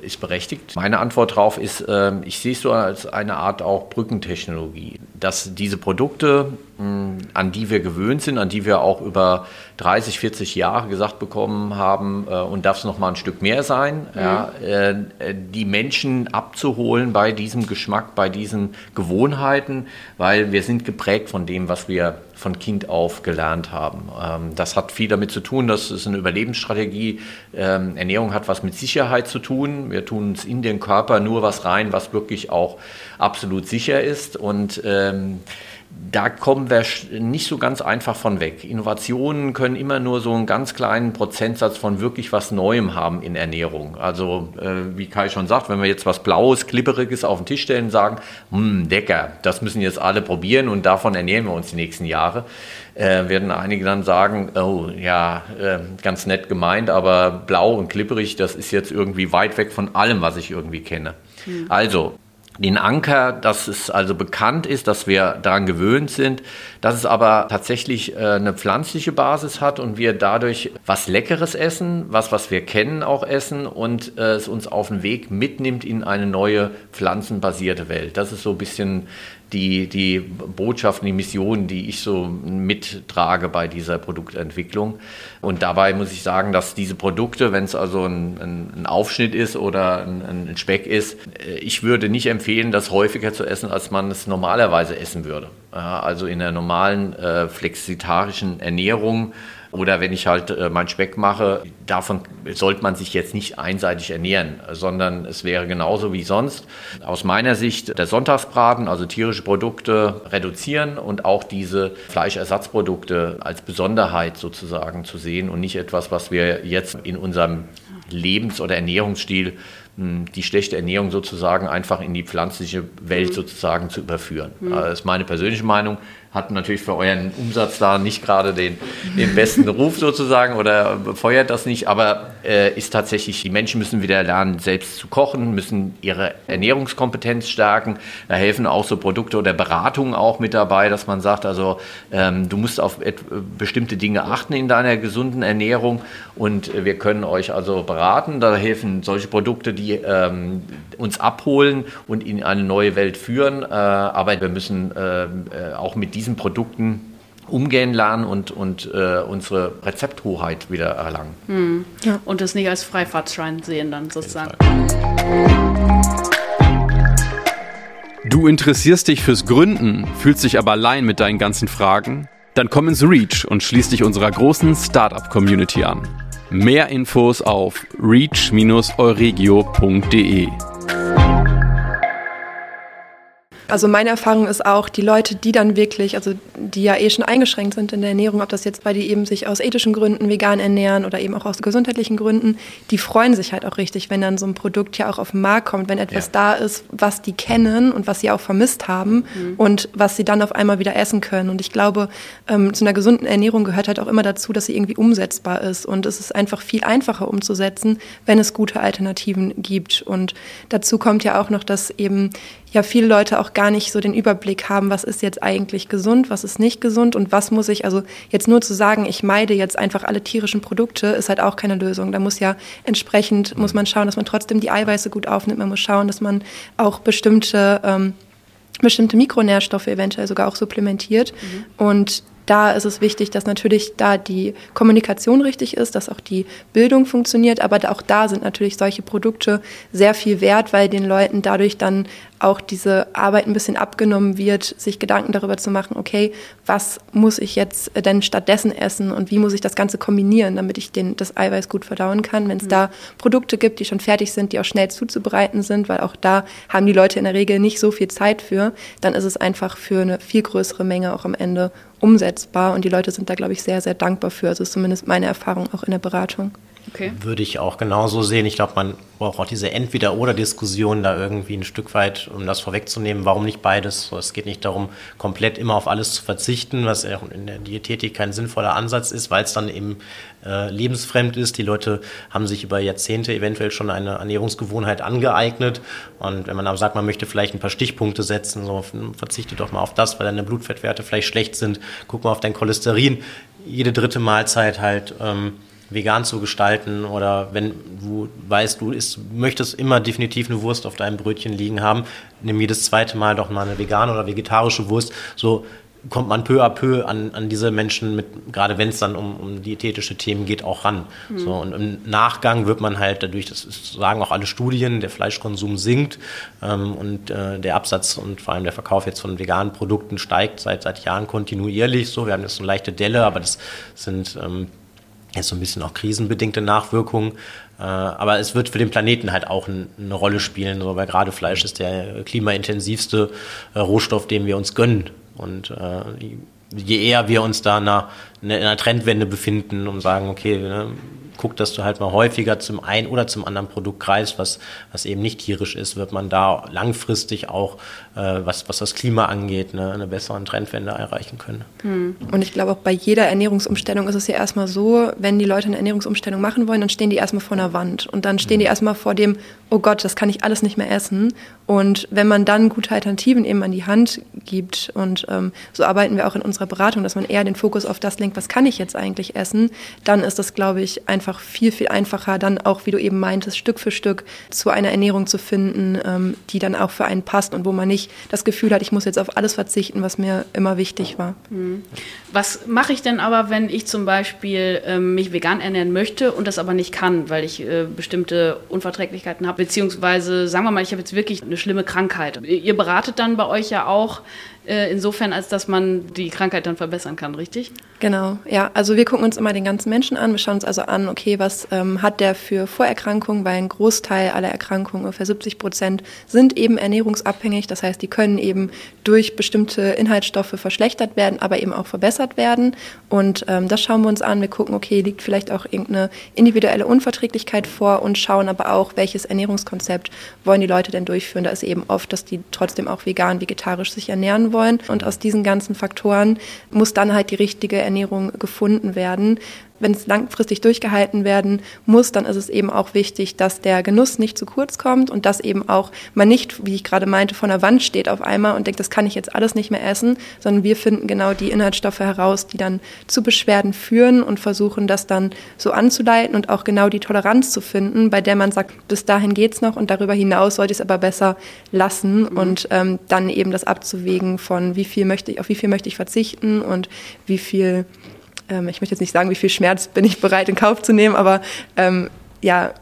Speaker 2: ist berechtigt. Meine Antwort darauf ist, ähm, ich sehe es so als eine Art auch Brückentechnologie, dass diese Produkte, an die wir gewöhnt sind, an die wir auch über 30, 40 Jahre gesagt bekommen haben, äh, und darf es noch mal ein Stück mehr sein, mhm. ja, äh, die Menschen abzuholen bei diesem Geschmack, bei diesen Gewohnheiten, weil wir sind geprägt von dem, was wir von Kind auf gelernt haben. Ähm, das hat viel damit zu tun, das ist eine Überlebensstrategie. Ähm, Ernährung hat was mit Sicherheit zu tun. Wir tun uns in den Körper nur was rein, was wirklich auch absolut sicher ist. Und ähm, da kommen wir nicht so ganz einfach von weg. Innovationen können immer nur so einen ganz kleinen Prozentsatz von wirklich was Neuem haben in Ernährung. Also äh, wie Kai schon sagt, wenn wir jetzt was Blaues, Klipperiges auf den Tisch stellen und sagen, hm, Decker, das müssen jetzt alle probieren und davon ernähren wir uns die nächsten Jahre, äh, werden einige dann sagen, oh ja, äh, ganz nett gemeint, aber blau und klipperig, das ist jetzt irgendwie weit weg von allem, was ich irgendwie kenne. Mhm. Also den Anker, dass es also bekannt ist, dass wir daran gewöhnt sind, dass es aber tatsächlich äh, eine pflanzliche Basis hat und wir dadurch was Leckeres essen, was, was wir kennen, auch essen und äh, es uns auf den Weg mitnimmt in eine neue pflanzenbasierte Welt. Das ist so ein bisschen die, die Botschaften, die Missionen, die ich so mittrage bei dieser Produktentwicklung. Und dabei muss ich sagen, dass diese Produkte, wenn es also ein, ein, Aufschnitt ist oder ein, ein, Speck ist, äh, ich würde nicht empfehlen, das häufiger zu essen, als man es normalerweise essen würde. Also in der normalen äh, flexitarischen Ernährung oder wenn ich halt äh, meinen Speck mache, davon sollte man sich jetzt nicht einseitig ernähren, sondern es wäre genauso wie sonst. Aus meiner Sicht der Sonntagsbraten, also tierische Produkte reduzieren und auch diese Fleischersatzprodukte als Besonderheit sozusagen zu sehen und nicht etwas, was wir jetzt in unserem Lebens- oder Ernährungsstil hm, die schlechte Ernährung sozusagen einfach in die pflanzliche Welt mhm. sozusagen zu überführen. Mhm. Das ist meine persönliche Meinung hat natürlich für euren Umsatz da nicht gerade den, den besten Ruf sozusagen oder befeuert das nicht, aber äh, ist tatsächlich, die Menschen müssen wieder lernen, selbst zu kochen, müssen ihre Ernährungskompetenz stärken. Da helfen auch so Produkte oder Beratungen auch mit dabei, dass man sagt, also ähm, du musst auf bestimmte Dinge achten in deiner gesunden Ernährung und wir können euch also beraten. Da helfen solche Produkte, die ähm, uns abholen und in eine neue Welt führen, äh, aber wir müssen äh, äh auch mit diesen diesen Produkten umgehen lernen und, und äh, unsere Rezepthoheit wieder erlangen.
Speaker 1: Hm. Ja. Und das nicht als Freifahrtschein sehen dann sozusagen.
Speaker 5: Du interessierst dich fürs Gründen, fühlst dich aber allein mit deinen ganzen Fragen? Dann komm ins Reach und schließ dich unserer großen Startup-Community an. Mehr Infos auf reach-euregio.de.
Speaker 4: Also meine Erfahrung ist auch, die Leute, die dann wirklich, also die ja eh schon eingeschränkt sind in der Ernährung, ob das jetzt bei die eben sich aus ethischen Gründen vegan ernähren oder eben auch aus gesundheitlichen Gründen, die freuen sich halt auch richtig, wenn dann so ein Produkt ja auch auf den Markt kommt, wenn etwas ja. da ist, was die kennen und was sie auch vermisst haben mhm. und was sie dann auf einmal wieder essen können. Und ich glaube, ähm, zu einer gesunden Ernährung gehört halt auch immer dazu, dass sie irgendwie umsetzbar ist. Und es ist einfach viel einfacher umzusetzen, wenn es gute Alternativen gibt. Und dazu kommt ja auch noch, dass eben ja viele Leute auch gar nicht so den Überblick haben, was ist jetzt eigentlich gesund, was ist nicht gesund und was muss ich, also jetzt nur zu sagen, ich meide jetzt einfach alle tierischen Produkte, ist halt auch keine Lösung. Da muss ja entsprechend, muss man schauen, dass man trotzdem die Eiweiße gut aufnimmt, man muss schauen, dass man auch bestimmte ähm, bestimmte Mikronährstoffe eventuell sogar auch supplementiert. Mhm. Und da ist es wichtig, dass natürlich da die Kommunikation richtig ist, dass auch die Bildung funktioniert, aber auch da sind natürlich solche Produkte sehr viel wert, weil den Leuten dadurch dann auch diese Arbeit ein bisschen abgenommen wird, sich Gedanken darüber zu machen, okay, was muss ich jetzt denn stattdessen essen und wie muss ich das Ganze kombinieren, damit ich den, das Eiweiß gut verdauen kann. Wenn es mhm. da Produkte gibt, die schon fertig sind, die auch schnell zuzubereiten sind, weil auch da haben die Leute in der Regel nicht so viel Zeit für, dann ist es einfach für eine viel größere Menge auch am Ende umsetzbar und die Leute sind da, glaube ich, sehr, sehr dankbar für. Also ist zumindest meine Erfahrung auch in der Beratung.
Speaker 3: Okay. Würde ich auch genauso sehen. Ich glaube, man braucht auch diese Entweder-Oder-Diskussion da irgendwie ein Stück weit, um das vorwegzunehmen. Warum nicht beides? So, es geht nicht darum, komplett immer auf alles zu verzichten, was in der Diätetik kein sinnvoller Ansatz ist, weil es dann eben äh, lebensfremd ist. Die Leute haben sich über Jahrzehnte eventuell schon eine Ernährungsgewohnheit angeeignet. Und wenn man aber sagt, man möchte vielleicht ein paar Stichpunkte setzen, so verzichte doch mal auf das, weil deine Blutfettwerte vielleicht schlecht sind, guck mal auf dein Cholesterin. Jede dritte Mahlzeit halt. Ähm, vegan zu gestalten oder wenn du weißt, du isst, möchtest immer definitiv eine Wurst auf deinem Brötchen liegen haben, nimm jedes zweite Mal doch mal eine vegane oder vegetarische Wurst. So kommt man peu à peu an, an diese Menschen mit, gerade wenn es dann um, um diätetische Themen geht, auch ran. Mhm. So, und im Nachgang wird man halt dadurch, das sagen auch alle Studien, der Fleischkonsum sinkt ähm, und äh, der Absatz und vor allem der Verkauf jetzt von veganen Produkten steigt seit, seit Jahren kontinuierlich. So, wir haben jetzt eine leichte Delle, aber das sind ähm, Jetzt so ein bisschen auch krisenbedingte Nachwirkungen. Äh, aber es wird für den Planeten halt auch eine Rolle spielen, weil gerade Fleisch ist der klimaintensivste äh, Rohstoff, den wir uns gönnen. Und äh, je eher wir uns da in einer, in einer Trendwende befinden und sagen, okay, ne, guckt, dass du halt mal häufiger zum einen oder zum anderen Produkt greifst, was, was eben nicht tierisch ist, wird man da langfristig auch, was, was das Klima angeht, ne, eine bessere Trendwende erreichen können.
Speaker 4: Hm. Und ich glaube auch bei jeder Ernährungsumstellung ist es ja erstmal so, wenn die Leute eine Ernährungsumstellung machen wollen, dann stehen die erstmal vor einer Wand und dann stehen die erstmal vor dem, oh Gott, das kann ich alles nicht mehr essen. Und wenn man dann gute Alternativen eben an die Hand gibt und ähm, so arbeiten wir auch in unserer Beratung, dass man eher den Fokus auf das lenkt, was kann ich jetzt eigentlich essen, dann ist das, glaube ich, einfach viel, viel einfacher, dann auch, wie du eben meintest, Stück für Stück zu einer Ernährung zu finden, ähm, die dann auch für einen passt und wo man nicht das Gefühl hat, ich muss jetzt auf alles verzichten, was mir immer wichtig war.
Speaker 1: Mhm. Was mache ich denn aber, wenn ich zum Beispiel ähm, mich vegan ernähren möchte und das aber nicht kann, weil ich äh, bestimmte Unverträglichkeiten habe, beziehungsweise sagen wir mal, ich habe jetzt wirklich eine schlimme Krankheit. Ihr beratet dann bei euch ja auch äh, insofern, als dass man die Krankheit dann verbessern kann, richtig?
Speaker 4: Genau, ja. Also wir gucken uns immer den ganzen Menschen an. Wir schauen uns also an, okay, was ähm, hat der für Vorerkrankungen, weil ein Großteil aller Erkrankungen, ungefähr 70 Prozent, sind eben ernährungsabhängig. Das heißt, die können eben durch bestimmte Inhaltsstoffe verschlechtert werden, aber eben auch verbessert werden. Und ähm, das schauen wir uns an. Wir gucken, okay, liegt vielleicht auch irgendeine individuelle Unverträglichkeit vor und schauen aber auch, welches Ernährungskonzept wollen die Leute denn durchführen. Da ist eben oft, dass die trotzdem auch vegan, vegetarisch sich ernähren wollen. Und aus diesen ganzen Faktoren muss dann halt die richtige Ernährung gefunden werden wenn es langfristig durchgehalten werden muss, dann ist es eben auch wichtig, dass der Genuss nicht zu kurz kommt und dass eben auch man nicht, wie ich gerade meinte, vor der Wand steht auf einmal und denkt, das kann ich jetzt alles nicht mehr essen, sondern wir finden genau die Inhaltsstoffe heraus, die dann zu Beschwerden führen und versuchen das dann so anzuleiten und auch genau die Toleranz zu finden, bei der man sagt, bis dahin geht's noch und darüber hinaus sollte ich es aber besser lassen mhm. und ähm, dann eben das abzuwägen von wie viel möchte ich, auf wie viel möchte ich verzichten und wie viel ähm, ich möchte jetzt nicht sagen, wie viel Schmerz bin ich bereit in Kauf zu nehmen, aber ähm, ja,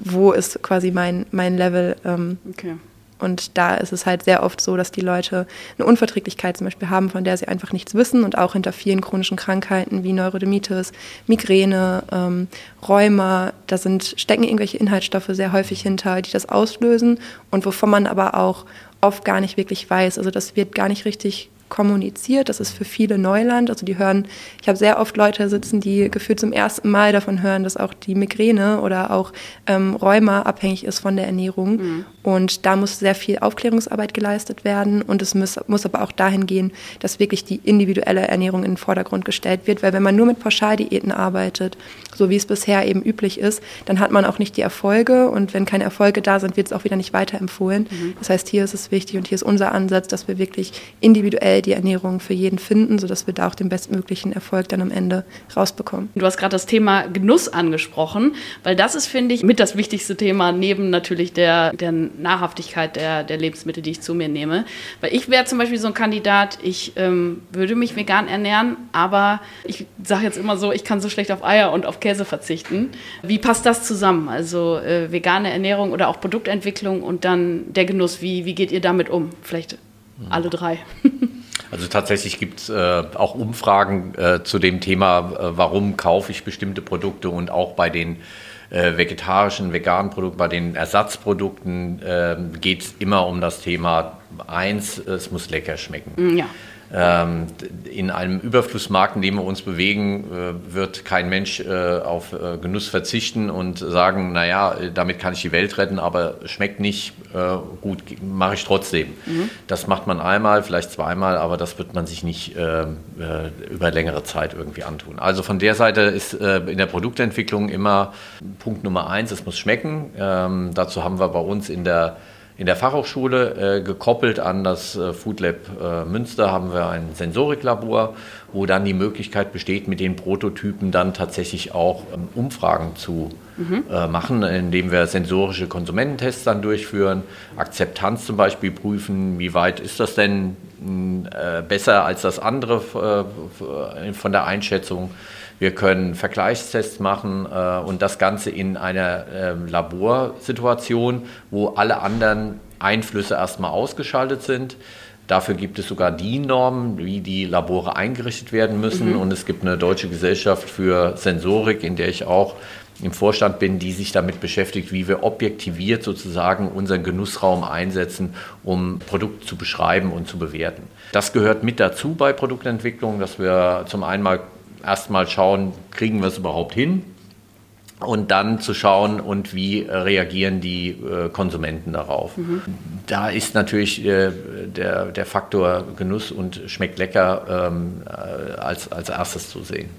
Speaker 4: wo ist quasi mein, mein Level? Ähm, okay. Und da ist es halt sehr oft so, dass die Leute eine Unverträglichkeit zum Beispiel haben, von der sie einfach nichts wissen und auch hinter vielen chronischen Krankheiten wie Neurodermitis, Migräne, ähm, Rheuma, da sind, stecken irgendwelche Inhaltsstoffe sehr häufig hinter, die das auslösen und wovon man aber auch oft gar nicht wirklich weiß. Also das wird gar nicht richtig kommuniziert. Das ist für viele Neuland. Also die hören, ich habe sehr oft Leute sitzen, die gefühlt zum ersten Mal davon hören, dass auch die Migräne oder auch ähm, Rheuma abhängig ist von der Ernährung. Mhm. Und da muss sehr viel Aufklärungsarbeit geleistet werden. Und es muss, muss aber auch dahin gehen, dass wirklich die individuelle Ernährung in den Vordergrund gestellt wird. Weil wenn man nur mit Pauschaldiäten arbeitet, so wie es bisher eben üblich ist, dann hat man auch nicht die Erfolge. Und wenn keine Erfolge da sind, wird es auch wieder nicht weiterempfohlen. Mhm. Das heißt, hier ist es wichtig und hier ist unser Ansatz, dass wir wirklich individuell die Ernährung für jeden finden, sodass wir da auch den bestmöglichen Erfolg dann am Ende rausbekommen.
Speaker 1: Du hast gerade das Thema Genuss angesprochen, weil das ist, finde ich, mit das wichtigste Thema neben natürlich der, der Nahrhaftigkeit der, der Lebensmittel, die ich zu mir nehme. Weil ich wäre zum Beispiel so ein Kandidat, ich ähm, würde mich vegan ernähren, aber ich sage jetzt immer so, ich kann so schlecht auf Eier und auf Käse verzichten. Wie passt das zusammen? Also äh, vegane Ernährung oder auch Produktentwicklung und dann der Genuss, wie, wie geht ihr damit um? Vielleicht alle drei.
Speaker 2: Also tatsächlich gibt es äh, auch Umfragen äh, zu dem Thema, äh, warum kaufe ich bestimmte Produkte und auch bei den äh, vegetarischen, veganen Produkten, bei den Ersatzprodukten ähm, geht es immer um das Thema eins, es muss lecker schmecken. Ja. Ähm, in einem Überflussmarkt, in dem wir uns bewegen, äh, wird kein Mensch äh, auf äh, Genuss verzichten und sagen, naja, damit kann ich die Welt retten, aber schmeckt nicht gut, mache ich trotzdem. Mhm. Das macht man einmal, vielleicht zweimal, aber das wird man sich nicht über längere Zeit irgendwie antun. Also von der Seite ist in der Produktentwicklung immer Punkt Nummer eins, es muss schmecken. Ähm, dazu haben wir bei uns in der in der Fachhochschule, äh, gekoppelt an das äh, Food Lab äh, Münster, haben wir ein Sensoriklabor, wo dann die Möglichkeit besteht, mit den Prototypen dann tatsächlich auch ähm, Umfragen zu mhm. Äh, machen, indem wir sensorische Konsumententests dann durchführen, Akzeptanz zum Beispiel prüfen, wie weit ist das denn äh, besser als das andere äh, von der Einschätzung. Wir können Vergleichstests machen äh, und das Ganze in einer äh, Laborsituation, wo alle anderen Einflüsse erstmal ausgeschaltet sind. Dafür gibt es sogar DIN-Normen, wie die Labore eingerichtet werden müssen. Mhm. Und es gibt eine deutsche Gesellschaft für Sensorik, in der ich auch im Vorstand bin, die sich damit beschäftigt, wie wir objektiviert sozusagen unseren Genussraum einsetzen, um Produkte zu beschreiben und zu bewerten. Das gehört mit dazu bei Produktentwicklung, dass wir zum einen mal erstmal schauen, kriegen wir es überhaupt hin? und dann zu schauen, und wie reagieren die äh, Konsumenten darauf. Mhm. Da ist natürlich äh, der, der Faktor Genuss und schmeckt lecker ähm, äh, als, als erstes zu sehen.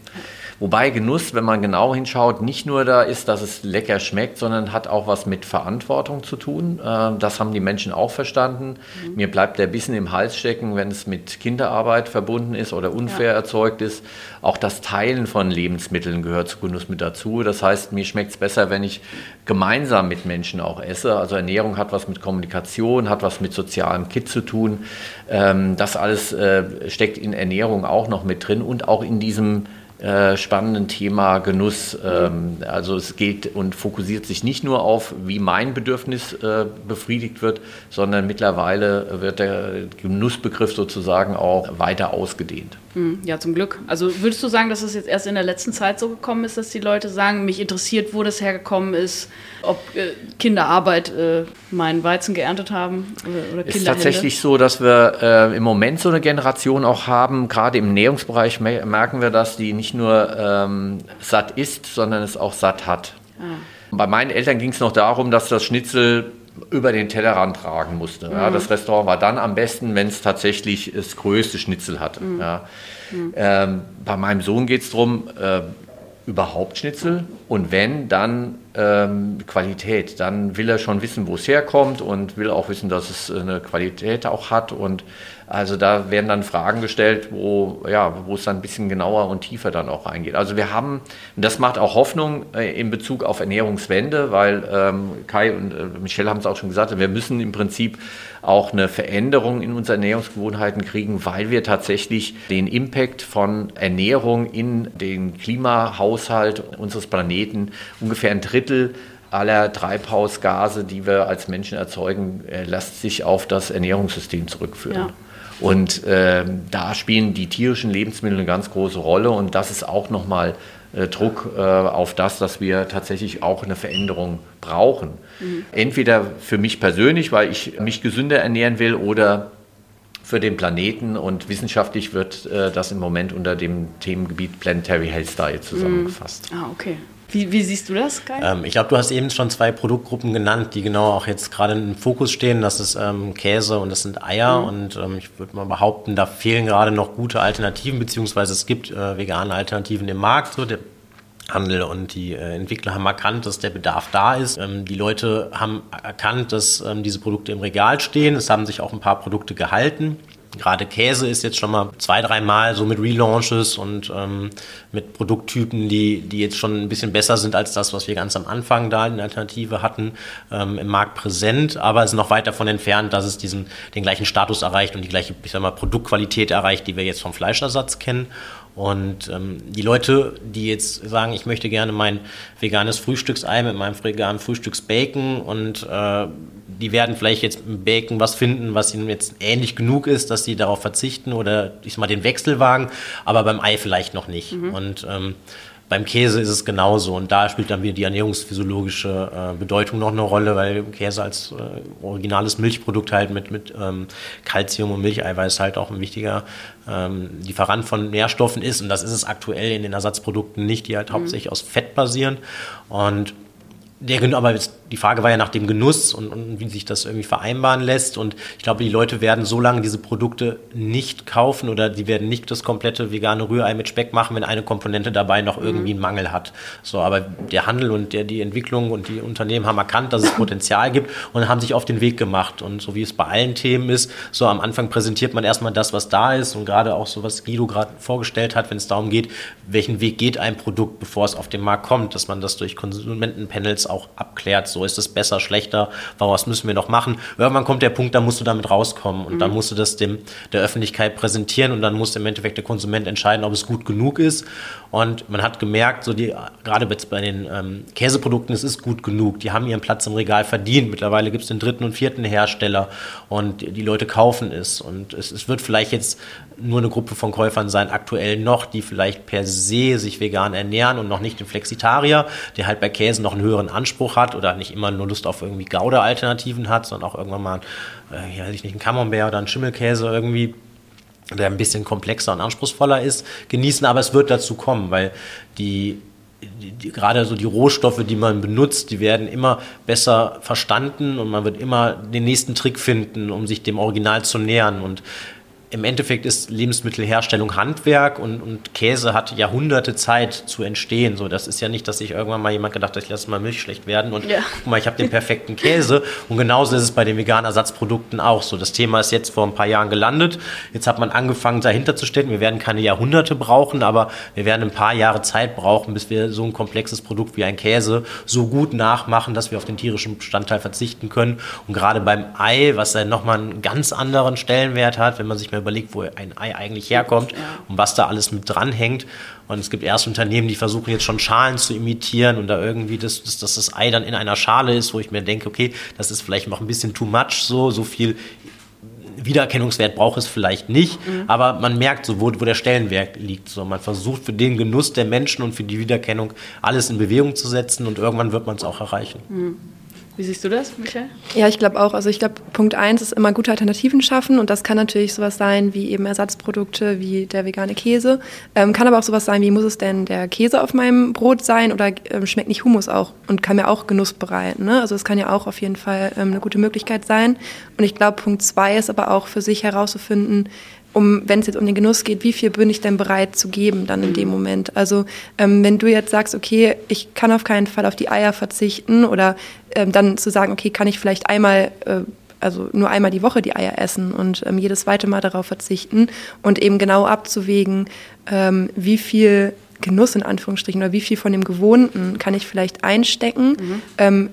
Speaker 2: Wobei Genuss, wenn man genau hinschaut, nicht nur da ist, dass es lecker schmeckt, sondern hat auch was mit Verantwortung zu tun. Äh, das haben die Menschen auch verstanden. Mhm. Mir bleibt der Bissen im Hals stecken, wenn es mit Kinderarbeit verbunden ist oder unfair ja. erzeugt ist. Auch das Teilen von Lebensmitteln gehört zu Genuss mit dazu. Das heißt, mir schmeckt es besser, wenn ich gemeinsam mit Menschen auch esse. Also Ernährung hat was mit Kommunikation, hat was mit sozialem Kit zu tun. Ähm, das alles äh, steckt in Ernährung auch noch mit drin und auch in diesem äh, spannenden Thema Genuss. Ähm, also es geht und fokussiert sich nicht nur auf, wie mein Bedürfnis äh, befriedigt wird, sondern mittlerweile wird der Genussbegriff sozusagen auch weiter ausgedehnt.
Speaker 1: Hm, ja, zum Glück. Also würdest du sagen, dass es jetzt erst in der letzten Zeit so gekommen ist, dass die Leute sagen, mich interessiert, wo das hergekommen ist, ob äh, Kinderarbeit äh, meinen Weizen geerntet haben
Speaker 2: oder, oder Es ist tatsächlich so, dass wir äh, im Moment so eine Generation auch haben, gerade im Ernährungsbereich merken wir das, die nicht nur ähm, satt ist, sondern es auch satt hat. Ah. Bei meinen Eltern ging es noch darum, dass das Schnitzel über den Tellerrand tragen musste. Mhm. Ja, das Restaurant war dann am besten, wenn es tatsächlich das größte Schnitzel hatte. Mhm. Ja. Mhm. Ähm, bei meinem Sohn geht es darum, äh, überhaupt Schnitzel und wenn, dann ähm, Qualität. Dann will er schon wissen, wo es herkommt und will auch wissen, dass es eine Qualität auch hat und also da werden dann Fragen gestellt, wo, ja, wo es dann ein bisschen genauer und tiefer dann auch reingeht. Also wir haben, und das macht auch Hoffnung äh, in Bezug auf Ernährungswende, weil ähm, Kai und äh, Michelle haben es auch schon gesagt, wir müssen im Prinzip auch eine Veränderung in unseren Ernährungsgewohnheiten kriegen, weil wir tatsächlich den Impact von Ernährung in den Klimahaushalt unseres Planeten ungefähr ein Drittel aller Treibhausgase, die wir als Menschen erzeugen, äh, lässt sich auf das Ernährungssystem zurückführen. Ja. Und äh, da spielen die tierischen Lebensmittel eine ganz große Rolle und das ist auch nochmal äh, Druck äh, auf das, dass wir tatsächlich auch eine Veränderung brauchen. Mhm. Entweder für mich persönlich, weil ich mich gesünder ernähren will oder für den Planeten und wissenschaftlich wird äh, das im Moment unter dem Themengebiet Planetary Health Diet zusammengefasst.
Speaker 1: Mhm. Ah, okay. Wie, wie, siehst du das, Kai?
Speaker 3: Ähm, ich glaube, du hast eben schon zwei Produktgruppen genannt, die genau auch jetzt gerade im Fokus stehen. Das ist ähm, Käse und das sind Eier. Mhm. Und ähm, ich würde mal behaupten, da fehlen gerade noch gute Alternativen, beziehungsweise es gibt äh, vegane Alternativen im Markt. So, der Handel und die äh, Entwickler haben erkannt, dass der Bedarf da ist. Ähm, die Leute haben erkannt, dass ähm, diese Produkte im Regal stehen. Es haben sich auch ein paar Produkte gehalten. Gerade Käse ist jetzt schon mal zwei, dreimal so mit Relaunches und ähm, mit Produkttypen, die, die jetzt schon ein bisschen besser sind als das, was wir ganz am Anfang da in Alternative hatten, ähm, im Markt präsent, aber es ist noch weit davon entfernt, dass es diesen, den gleichen Status erreicht und die gleiche, ich sag mal, Produktqualität erreicht, die wir jetzt vom Fleischersatz kennen. Und ähm, die Leute, die jetzt sagen, ich möchte gerne mein veganes Frühstücksei mit meinem veganen Frühstücksbacon und äh, die werden vielleicht jetzt im Bacon was finden, was ihnen jetzt ähnlich genug ist, dass sie darauf verzichten oder ich sag mal den Wechsel wagen, aber beim Ei vielleicht noch nicht. Mhm. Und ähm, beim Käse ist es genauso und da spielt dann wieder die ernährungsphysiologische äh, Bedeutung noch eine Rolle, weil Käse als äh, originales Milchprodukt halt mit, mit ähm, Calcium und Milcheiweiß halt auch ein wichtiger ähm, Lieferant von Nährstoffen ist und das ist es aktuell in den Ersatzprodukten nicht, die halt mhm. hauptsächlich aus Fett basieren und der, aber die Frage war ja nach dem Genuss und, und, wie sich das irgendwie vereinbaren lässt. Und ich glaube, die Leute werden so lange diese Produkte nicht kaufen oder die werden nicht das komplette vegane Rührei mit Speck machen, wenn eine Komponente dabei noch irgendwie einen Mangel hat. So, aber der Handel und der, die Entwicklung und die Unternehmen haben erkannt, dass es Potenzial gibt und haben sich auf den Weg gemacht. Und so wie es bei allen Themen ist, so am Anfang präsentiert man erstmal das, was da ist und gerade auch so, was Guido gerade vorgestellt hat, wenn es darum geht, welchen Weg geht ein Produkt, bevor es auf den Markt kommt, dass man das durch Konsumentenpanels auch abklärt. So ist es besser, schlechter, was müssen wir noch machen. Irgendwann kommt der Punkt, da musst du damit rauskommen und mhm. dann musst du das dem, der Öffentlichkeit präsentieren und dann muss im Endeffekt der Konsument entscheiden, ob es gut genug ist. Und man hat gemerkt, so die, gerade bei den ähm, Käseprodukten, es ist gut genug. Die haben ihren Platz im Regal verdient. Mittlerweile gibt es den dritten und vierten Hersteller und die Leute kaufen es. Und es, es wird vielleicht jetzt nur eine Gruppe von Käufern sein, aktuell noch, die vielleicht per se sich vegan ernähren und noch nicht den Flexitarier, der halt bei Käse noch einen höheren Anspruch hat oder nicht immer nur Lust auf irgendwie Gouda-Alternativen hat, sondern auch irgendwann mal, äh, ja, weiß ich nicht, einen Camembert oder einen Schimmelkäse irgendwie der ein bisschen komplexer und anspruchsvoller ist, genießen, aber es wird dazu kommen, weil die die, die, gerade so die Rohstoffe, die man benutzt, die werden immer besser verstanden und man wird immer den nächsten Trick finden, um sich dem Original zu nähern. Und im Endeffekt ist Lebensmittelherstellung Handwerk und, und, Käse hat Jahrhunderte Zeit zu entstehen. So, das ist ja nicht, dass sich irgendwann mal jemand gedacht hat, ich lasse mal Milch schlecht werden und ja. guck mal, ich habe den perfekten Käse. Und genauso ist es bei den veganen Ersatzprodukten auch so. Das Thema ist jetzt vor ein paar Jahren gelandet. Jetzt hat man angefangen, dahinter zu stellen. Wir werden keine Jahrhunderte brauchen, aber wir werden ein paar Jahre Zeit brauchen, bis wir so ein komplexes Produkt wie ein Käse so gut nachmachen, dass wir auf den tierischen Bestandteil verzichten können. Und gerade beim Ei, was dann nochmal einen ganz anderen Stellenwert hat, wenn man sich mal überlegt, wo ein Ei eigentlich herkommt ja. und was da alles mit dranhängt. Und es gibt erst Unternehmen, die versuchen jetzt schon Schalen zu imitieren und da irgendwie, dass, dass, dass das Ei dann in einer Schale ist, wo ich mir denke, okay, das ist vielleicht noch ein bisschen too much, so, so viel Wiedererkennungswert braucht es vielleicht nicht, mhm. aber man merkt so, wo, wo der Stellenwert liegt. So, man versucht für den Genuss der Menschen und für die Wiedererkennung alles in Bewegung zu setzen und irgendwann wird man es auch erreichen.
Speaker 1: Mhm. Wie siehst du das, Michael?
Speaker 4: Ja, ich glaube auch. Also ich glaube, Punkt eins ist immer gute Alternativen schaffen und das kann natürlich sowas sein wie eben Ersatzprodukte wie der vegane Käse. Ähm, kann aber auch sowas sein wie, muss es denn der Käse auf meinem Brot sein oder ähm, schmeckt nicht Hummus auch und kann mir auch Genuss bereiten. Ne? Also es kann ja auch auf jeden Fall ähm, eine gute Möglichkeit sein. Und ich glaube, Punkt zwei ist aber auch für sich herauszufinden, um, wenn es jetzt um den Genuss geht, wie viel bin ich denn bereit zu geben dann in dem mhm. Moment? Also ähm, wenn du jetzt sagst, okay, ich kann auf keinen Fall auf die Eier verzichten oder ähm, dann zu sagen, okay, kann ich vielleicht einmal äh, also nur einmal die Woche die Eier essen und ähm, jedes zweite Mal darauf verzichten und eben genau abzuwägen, ähm, wie viel Genuss in Anführungsstrichen oder wie viel von dem Gewohnten kann ich vielleicht einstecken, mhm.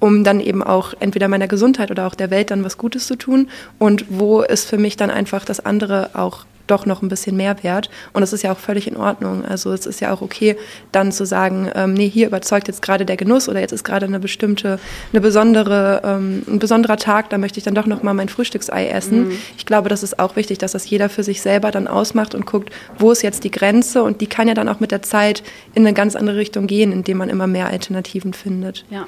Speaker 4: Um dann eben auch entweder meiner Gesundheit oder auch der Welt dann was Gutes zu tun und wo ist für mich dann einfach das andere auch doch noch ein bisschen mehr wert. Und das ist ja auch völlig in Ordnung. Also es ist ja auch okay, dann zu sagen, ähm, nee, hier überzeugt jetzt gerade der Genuss oder jetzt ist gerade eine bestimmte, eine besondere, ähm, ein besonderer Tag, da möchte ich dann doch noch mal mein Frühstücksei essen. Mhm. Ich glaube, das ist auch wichtig, dass das jeder für sich selber dann ausmacht und guckt, wo ist jetzt die Grenze und die kann ja dann auch mit der Zeit in eine ganz andere Richtung gehen, indem man immer mehr Alternativen findet.
Speaker 1: Ja.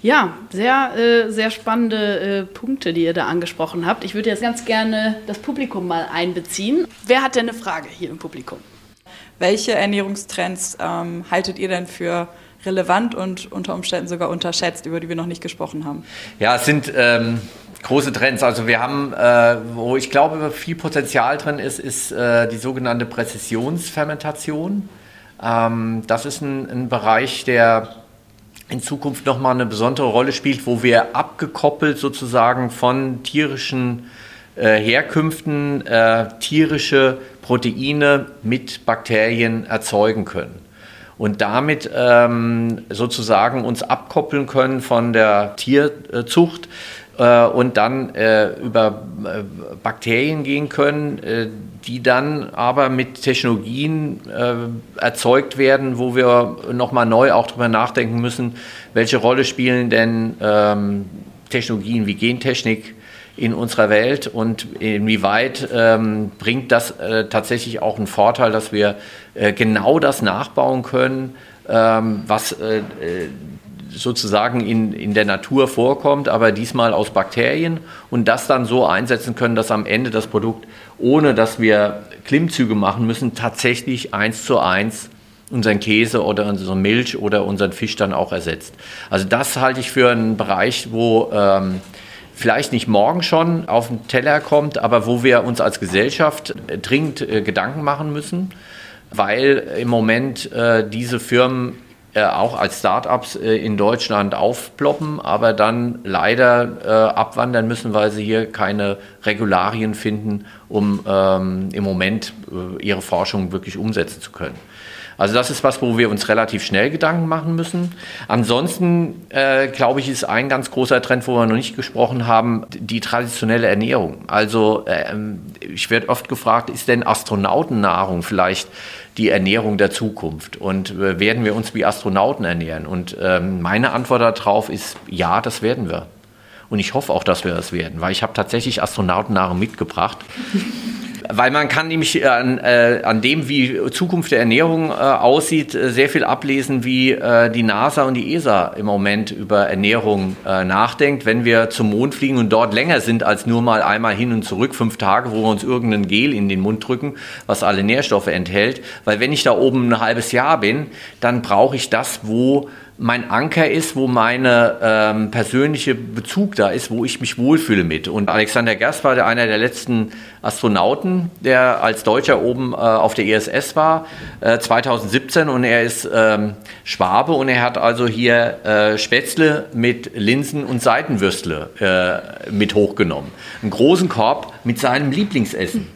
Speaker 1: Ja, sehr, äh, sehr spannende äh, Punkte, die ihr da angesprochen habt. Ich würde jetzt ganz gerne das Publikum mal einbeziehen. Wer hat denn eine Frage hier im Publikum?
Speaker 6: Welche Ernährungstrends ähm, haltet ihr denn für relevant und unter Umständen sogar unterschätzt, über die wir noch nicht gesprochen haben?
Speaker 2: Ja, es sind ähm, große Trends. Also wir haben, äh, wo ich glaube, viel Potenzial drin ist, ist äh, die sogenannte Präzisionsfermentation. Ähm, das ist ein, ein Bereich, der in Zukunft nochmal eine besondere Rolle spielt, wo wir abgekoppelt sozusagen von tierischen äh, Herkünften äh, tierische Proteine mit Bakterien erzeugen können. Und damit ähm, sozusagen uns abkoppeln können von der Tierzucht äh, und dann äh, über äh, Bakterien gehen können, äh, die dann aber mit Technologien erzeugt werden, wo wir nochmal neu auch darüber nachdenken müssen, welche Rolle spielen denn ähm, Technologien wie Gentechnik in unserer Welt und inwieweit ähm, bringt das äh, tatsächlich auch einen Vorteil, dass wir äh, genau das nachbauen können, ähm, was äh, sozusagen in, in der Natur vorkommt, aber diesmal aus Bakterien und das dann so einsetzen können, dass am Ende das Produkt, ohne dass wir Klimmzüge machen müssen, tatsächlich eins zu eins unseren Käse oder unsere Milch oder unseren Fisch dann auch ersetzt. Also das halte ich für einen Bereich, wo ähm, vielleicht nicht morgen schon auf den Teller kommt, aber wo wir uns als Gesellschaft dringend äh, Gedanken machen müssen, weil im Moment äh, diese Firmen äh, auch als Startups äh, in Deutschland aufploppen, aber dann leider äh, abwandern müssen, weil sie hier keine Regularien finden, um ähm, im Moment äh, ihre Forschung wirklich umsetzen zu können. Also das ist was, wo wir uns relativ schnell Gedanken machen müssen. Ansonsten äh, glaube ich, ist ein ganz großer Trend, wo wir noch nicht gesprochen haben, die traditionelle Ernährung. Also äh, ich werde oft gefragt, ist denn Astronautennahrung vielleicht die Ernährung der Zukunft und äh, werden wir uns wie Astronauten ernähren? Und ähm, meine Antwort darauf ist ja, das werden wir. Und ich hoffe auch, dass wir das werden, weil ich habe tatsächlich Astronautennahrung mitgebracht. Weil man kann nämlich an, äh, an dem, wie Zukunft der Ernährung äh, aussieht, äh, sehr viel ablesen, wie äh, die NASA und die ESA im Moment über Ernährung äh, nachdenkt. Wenn wir zum Mond fliegen und dort länger sind als nur mal einmal hin und zurück, fünf Tage, wo wir uns irgendein Gel in den Mund drücken, was alle Nährstoffe enthält. Weil wenn ich da oben ein halbes Jahr bin, dann brauche ich das, wo mein Anker ist, wo meine ähm, persönliche Bezug da ist, wo ich mich wohlfühle mit. Und Alexander Gerst war einer der letzten Astronauten, der als Deutscher oben äh, auf der ISS war, äh, 2017. Und er ist ähm, Schwabe und er hat also hier äh, Spätzle mit Linsen und Seitenwürstle äh, mit hochgenommen. Einen großen Korb mit seinem Lieblingsessen.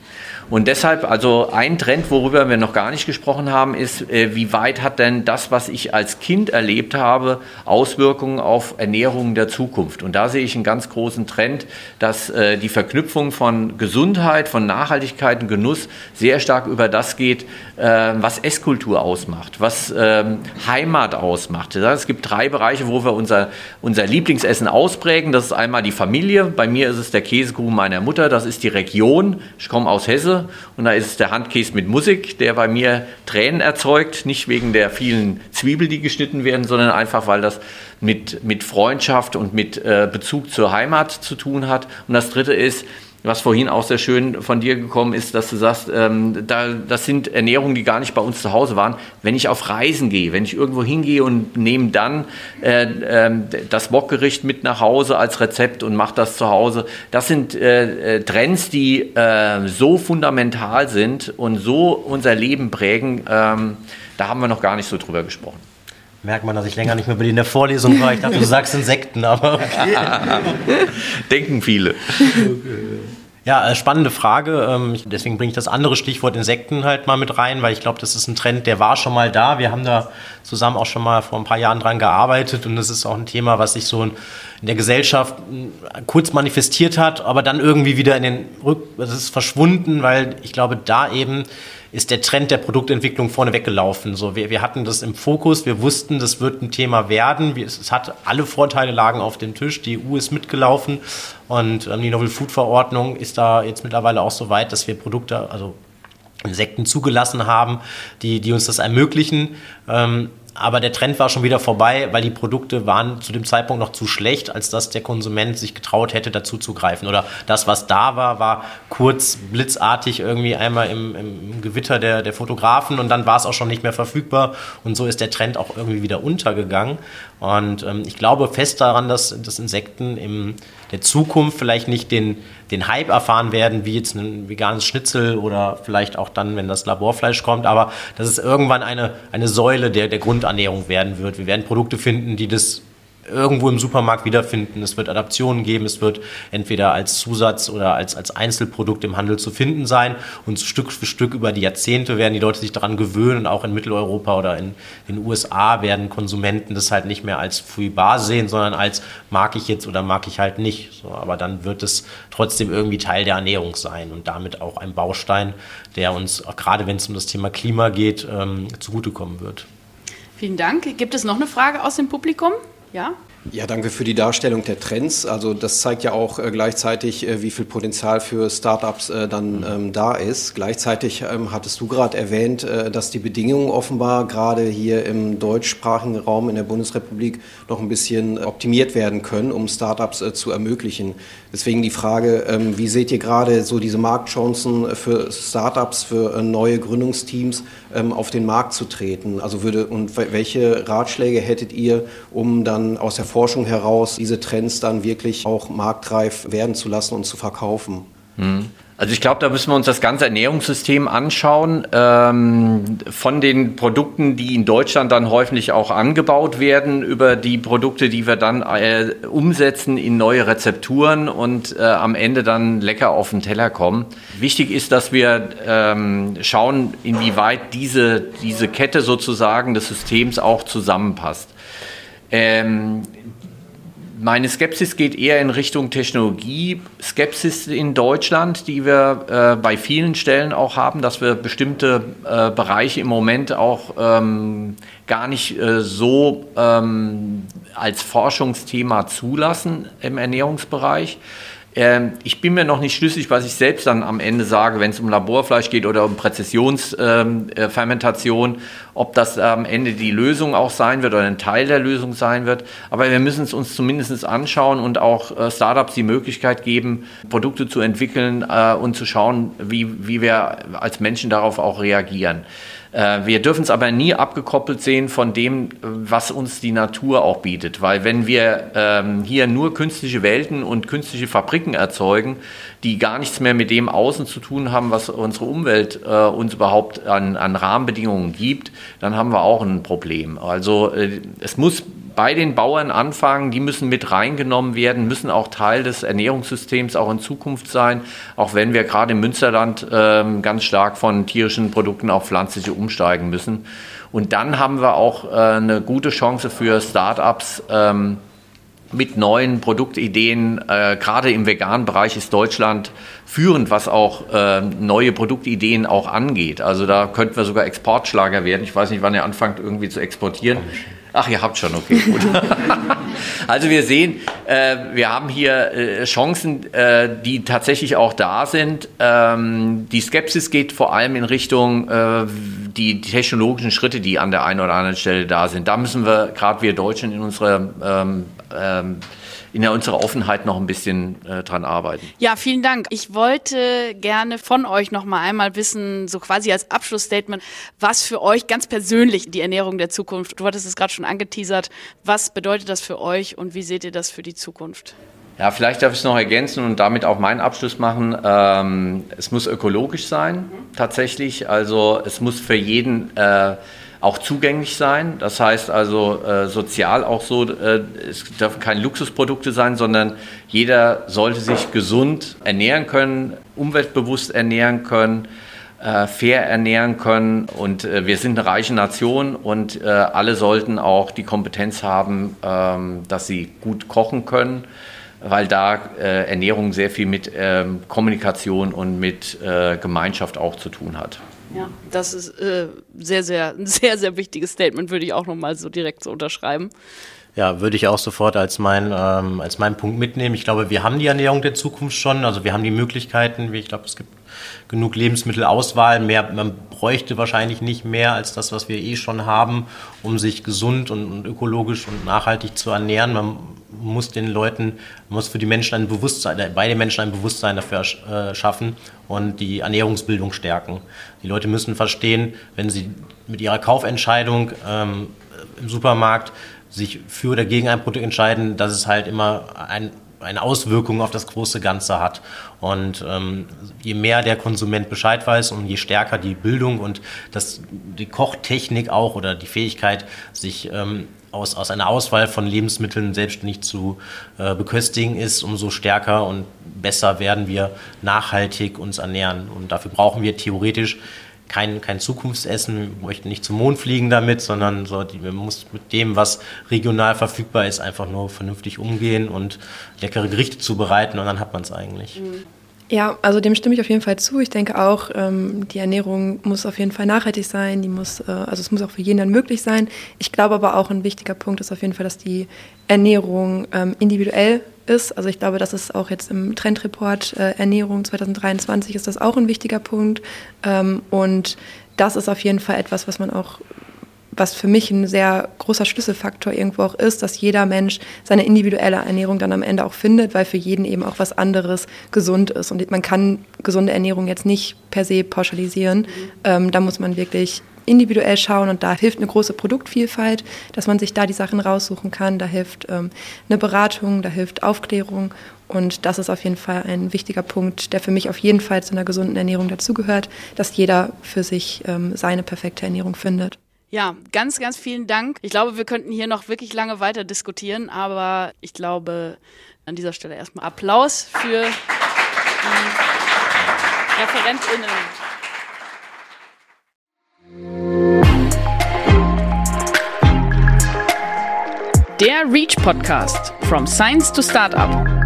Speaker 2: Und deshalb, also ein Trend, worüber wir noch gar nicht gesprochen haben, ist, äh, wie weit hat denn das, was ich als Kind erlebt habe, Auswirkungen auf Ernährung der Zukunft? Und da sehe ich einen ganz großen Trend, dass äh, die Verknüpfung von Gesundheit, von Nachhaltigkeit und Genuss sehr stark über das geht, äh, was Esskultur ausmacht, was ähm, Heimat ausmacht. Es gibt drei Bereiche, wo wir unser, unser Lieblingsessen ausprägen. Das ist einmal die Familie. Bei mir ist es der Käsekuchen meiner Mutter. Das ist die Region. Ich komme aus Hesse und da ist der Handkäse mit Musik, der bei mir Tränen erzeugt, nicht wegen der vielen Zwiebel, die geschnitten werden, sondern einfach, weil das mit, mit Freundschaft und mit äh, Bezug zur Heimat zu tun hat. Und das dritte ist, was vorhin auch sehr schön von dir gekommen ist, dass du sagst, ähm, da, das sind Ernährungen, die gar nicht bei uns zu Hause waren. Wenn ich auf Reisen gehe, wenn ich irgendwo hingehe und nehme dann äh, äh, das Wokgericht mit nach Hause als Rezept und mache das zu Hause, das sind äh, äh Trends, die äh, so fundamental sind und so unser Leben prägen. Ähm, da haben wir noch gar nicht so drüber gesprochen
Speaker 3: merkt man, dass ich länger nicht mehr bei dir in der Vorlesung war. Ich dachte, du sagst Insekten, aber okay.
Speaker 2: Denken viele.
Speaker 3: Ja, äh, spannende Frage. Ähm, deswegen bringe ich das andere Stichwort Insekten halt mal mit rein, weil ich glaube, das ist ein Trend, der war schon mal da. Wir haben da zusammen auch schon mal vor ein paar Jahren dran gearbeitet und das ist auch ein Thema, was sich so in der Gesellschaft äh, kurz manifestiert hat, aber dann irgendwie wieder in den Rück, es ist verschwunden, weil ich glaube, da eben ist der Trend der Produktentwicklung vorne weggelaufen. So, wir, wir hatten das im Fokus, wir wussten, das wird ein Thema werden. Wir, es hat alle Vorteile lagen auf dem Tisch. Die EU ist mitgelaufen und ähm, die Novel Food Verordnung ist da jetzt mittlerweile auch so weit, dass wir Produkte, also Insekten zugelassen haben, die, die uns das ermöglichen. Ähm, aber der Trend war schon wieder vorbei, weil die Produkte waren zu dem Zeitpunkt noch zu schlecht, als dass der Konsument sich getraut hätte, dazu zu greifen. Oder das, was da war, war kurz, blitzartig irgendwie einmal im, im Gewitter der, der Fotografen und dann war es auch schon nicht mehr verfügbar. Und so ist der Trend auch irgendwie wieder untergegangen. Und ähm, ich glaube fest daran, dass, dass Insekten in der Zukunft vielleicht nicht den, den Hype erfahren werden, wie jetzt ein veganes Schnitzel oder vielleicht auch dann, wenn das Laborfleisch kommt, aber dass es irgendwann eine, eine Säule der, der Grundernährung werden wird. Wir werden Produkte finden, die das irgendwo im Supermarkt wiederfinden. Es wird Adaptionen geben, es wird entweder als Zusatz oder als, als Einzelprodukt im Handel zu finden sein. Und Stück für Stück über die Jahrzehnte werden die Leute sich daran gewöhnen. Auch in Mitteleuropa oder in den USA werden Konsumenten das halt nicht mehr als Free Bar sehen, sondern als mag ich jetzt oder mag ich halt nicht. So, aber dann wird es trotzdem irgendwie Teil der Ernährung sein und damit auch ein Baustein, der uns, gerade wenn es um das Thema Klima geht, ähm, zugutekommen wird.
Speaker 1: Vielen Dank. Gibt es noch eine Frage aus dem Publikum? Ja?
Speaker 7: Ja, danke für die Darstellung der Trends. Also das zeigt ja auch äh, gleichzeitig, äh, wie viel Potenzial für Startups äh, dann ähm, da ist. Gleichzeitig ähm, hattest du gerade erwähnt, äh, dass die Bedingungen offenbar gerade hier im deutschsprachigen Raum in der Bundesrepublik noch ein bisschen optimiert werden können, um Startups äh, zu ermöglichen. Deswegen die Frage, ähm, wie seht ihr gerade so diese Marktchancen für Startups, für neue Gründungsteams ähm, auf den Markt zu treten? Also würde und welche Ratschläge hättet ihr, um dann aus der Forschung heraus diese Trends dann wirklich auch marktreif werden zu lassen und zu verkaufen?
Speaker 2: Mhm. Also ich glaube, da müssen wir uns das ganze Ernährungssystem anschauen. Ähm, von den Produkten, die in Deutschland dann häufig auch angebaut werden, über die Produkte, die wir dann äh, umsetzen in neue Rezepturen und äh, am Ende dann lecker auf den Teller kommen. Wichtig ist, dass wir ähm, schauen, inwieweit diese, diese Kette sozusagen des Systems auch zusammenpasst. Ähm, meine Skepsis geht eher in Richtung Technologie-Skepsis in Deutschland, die wir äh, bei vielen Stellen auch haben, dass wir bestimmte äh, Bereiche im Moment auch ähm, gar nicht äh, so ähm, als Forschungsthema zulassen im Ernährungsbereich. Ähm, ich bin mir noch nicht schlüssig, was ich selbst dann am Ende sage, wenn es um Laborfleisch geht oder um Präzisionsfermentation, ähm, äh, ob das am Ende die Lösung auch sein wird oder ein Teil der Lösung sein wird. Aber wir müssen es uns zumindest anschauen und auch äh, Startups die Möglichkeit geben, Produkte zu entwickeln äh, und zu schauen, wie, wie wir als Menschen darauf auch reagieren. Äh, wir dürfen es aber nie abgekoppelt sehen von dem, was uns die Natur auch bietet. Weil wenn wir ähm, hier nur künstliche Welten und künstliche Fabriken erzeugen, die gar nichts mehr mit dem Außen zu tun haben, was unsere Umwelt äh, uns überhaupt an, an Rahmenbedingungen gibt, dann haben wir auch ein Problem. Also äh, es muss bei den Bauern anfangen, die müssen mit reingenommen werden, müssen auch Teil des Ernährungssystems auch in Zukunft sein, auch wenn wir gerade im Münsterland äh, ganz stark von tierischen Produkten auf pflanzliche umsteigen müssen. Und dann haben wir auch äh, eine gute Chance für Start-ups, ähm, mit neuen Produktideen. Äh, gerade im veganen Bereich ist Deutschland führend, was auch äh, neue Produktideen auch angeht. Also da könnten wir sogar Exportschlager werden. Ich weiß nicht, wann ihr anfangt irgendwie zu exportieren. Ach, ihr habt schon, okay, gut. also wir sehen, äh, wir haben hier äh, Chancen, äh, die tatsächlich auch da sind. Ähm, die Skepsis geht vor allem in Richtung äh, die, die, technologischen Schritte, die an der einen oder anderen Stelle da sind. Da müssen wir, gerade wir Deutschen, in unserer ähm, ähm, in unserer Offenheit noch ein bisschen äh, dran arbeiten.
Speaker 1: Ja, vielen Dank. Ich wollte gerne von euch noch mal einmal wissen, so quasi als Abschlussstatement, was für euch ganz persönlich die Ernährung der Zukunft, du hattest es gerade schon angeteasert, was bedeutet das für euch und wie seht ihr das für die Zukunft?
Speaker 2: Ja, vielleicht darf ich es noch ergänzen und damit auch meinen Abschluss machen. Ähm, es muss ökologisch sein, mhm. tatsächlich. Also es muss für jeden äh, auch zugänglich sein. Das heißt also äh, sozial auch so, äh, es dürfen keine Luxusprodukte sein, sondern jeder sollte sich gesund ernähren können, umweltbewusst ernähren können äh, fair ernähren können. Und äh, wir sind eine reiche Nation und äh, alle sollten auch die Kompetenz haben, ähm, dass sie gut kochen können, weil da äh, Ernährung sehr viel mit ähm, Kommunikation und mit äh, Gemeinschaft auch zu tun hat.
Speaker 1: Ja, das ist äh, sehr, sehr, ein sehr, sehr wichtiges Statement, würde ich auch nochmal so direkt so unterschreiben.
Speaker 3: Ja, würde ich auch sofort als, mein, ähm, als meinen Punkt mitnehmen. Ich glaube, wir haben die Ernährung der Zukunft schon. Also wir haben die Möglichkeiten. Ich glaube, es gibt genug Lebensmittelauswahl. Mehr, man bräuchte wahrscheinlich nicht mehr als das, was wir eh schon haben, um sich gesund und, und ökologisch und nachhaltig zu ernähren. Man muss den Leuten, muss für die Menschen ein Bewusstsein, äh, bei den Menschen ein Bewusstsein dafür äh, schaffen und die Ernährungsbildung stärken. Die Leute müssen verstehen, wenn sie mit ihrer Kaufentscheidung ähm, im Supermarkt sich für oder gegen ein Produkt entscheiden, dass es halt immer ein, eine Auswirkung auf das große Ganze hat. Und ähm, je mehr der Konsument Bescheid weiß und je stärker die Bildung und das, die Kochtechnik auch oder die Fähigkeit, sich ähm, aus, aus einer Auswahl von Lebensmitteln selbstständig zu äh, beköstigen ist, umso stärker und besser werden wir nachhaltig uns ernähren. Und dafür brauchen wir theoretisch kein, kein Zukunftsessen, wir möchten nicht zum Mond fliegen damit, sondern so, die, wir muss mit dem, was regional verfügbar ist, einfach nur vernünftig umgehen und leckere Gerichte zubereiten und dann hat man es eigentlich. Mhm.
Speaker 4: Ja, also dem stimme ich auf jeden Fall zu. Ich denke auch, ähm, die Ernährung muss auf jeden Fall nachhaltig sein. Die muss, äh, also es muss auch für jeden dann möglich sein. Ich glaube aber auch ein wichtiger Punkt ist auf jeden Fall, dass die Ernährung ähm, individuell ist. Also ich glaube, das ist auch jetzt im Trendreport äh, Ernährung 2023 ist das auch ein wichtiger Punkt. Ähm, und das ist auf jeden Fall etwas, was man auch was für mich ein sehr großer Schlüsselfaktor irgendwo auch ist, dass jeder Mensch seine individuelle Ernährung dann am Ende auch findet, weil für jeden eben auch was anderes gesund ist. Und man kann gesunde Ernährung jetzt nicht per se pauschalisieren. Ähm, da muss man wirklich individuell schauen und da hilft eine große Produktvielfalt, dass man sich da die Sachen raussuchen kann. Da hilft ähm, eine Beratung, da hilft Aufklärung und das ist auf jeden Fall ein wichtiger Punkt, der für mich auf jeden Fall zu einer gesunden Ernährung dazugehört, dass jeder für sich ähm, seine perfekte Ernährung findet.
Speaker 1: Ja, ganz, ganz vielen Dank. Ich glaube, wir könnten hier noch wirklich lange weiter diskutieren, aber ich glaube, an dieser Stelle erstmal Applaus für die ReferentInnen. Der REACH Podcast From Science to Startup.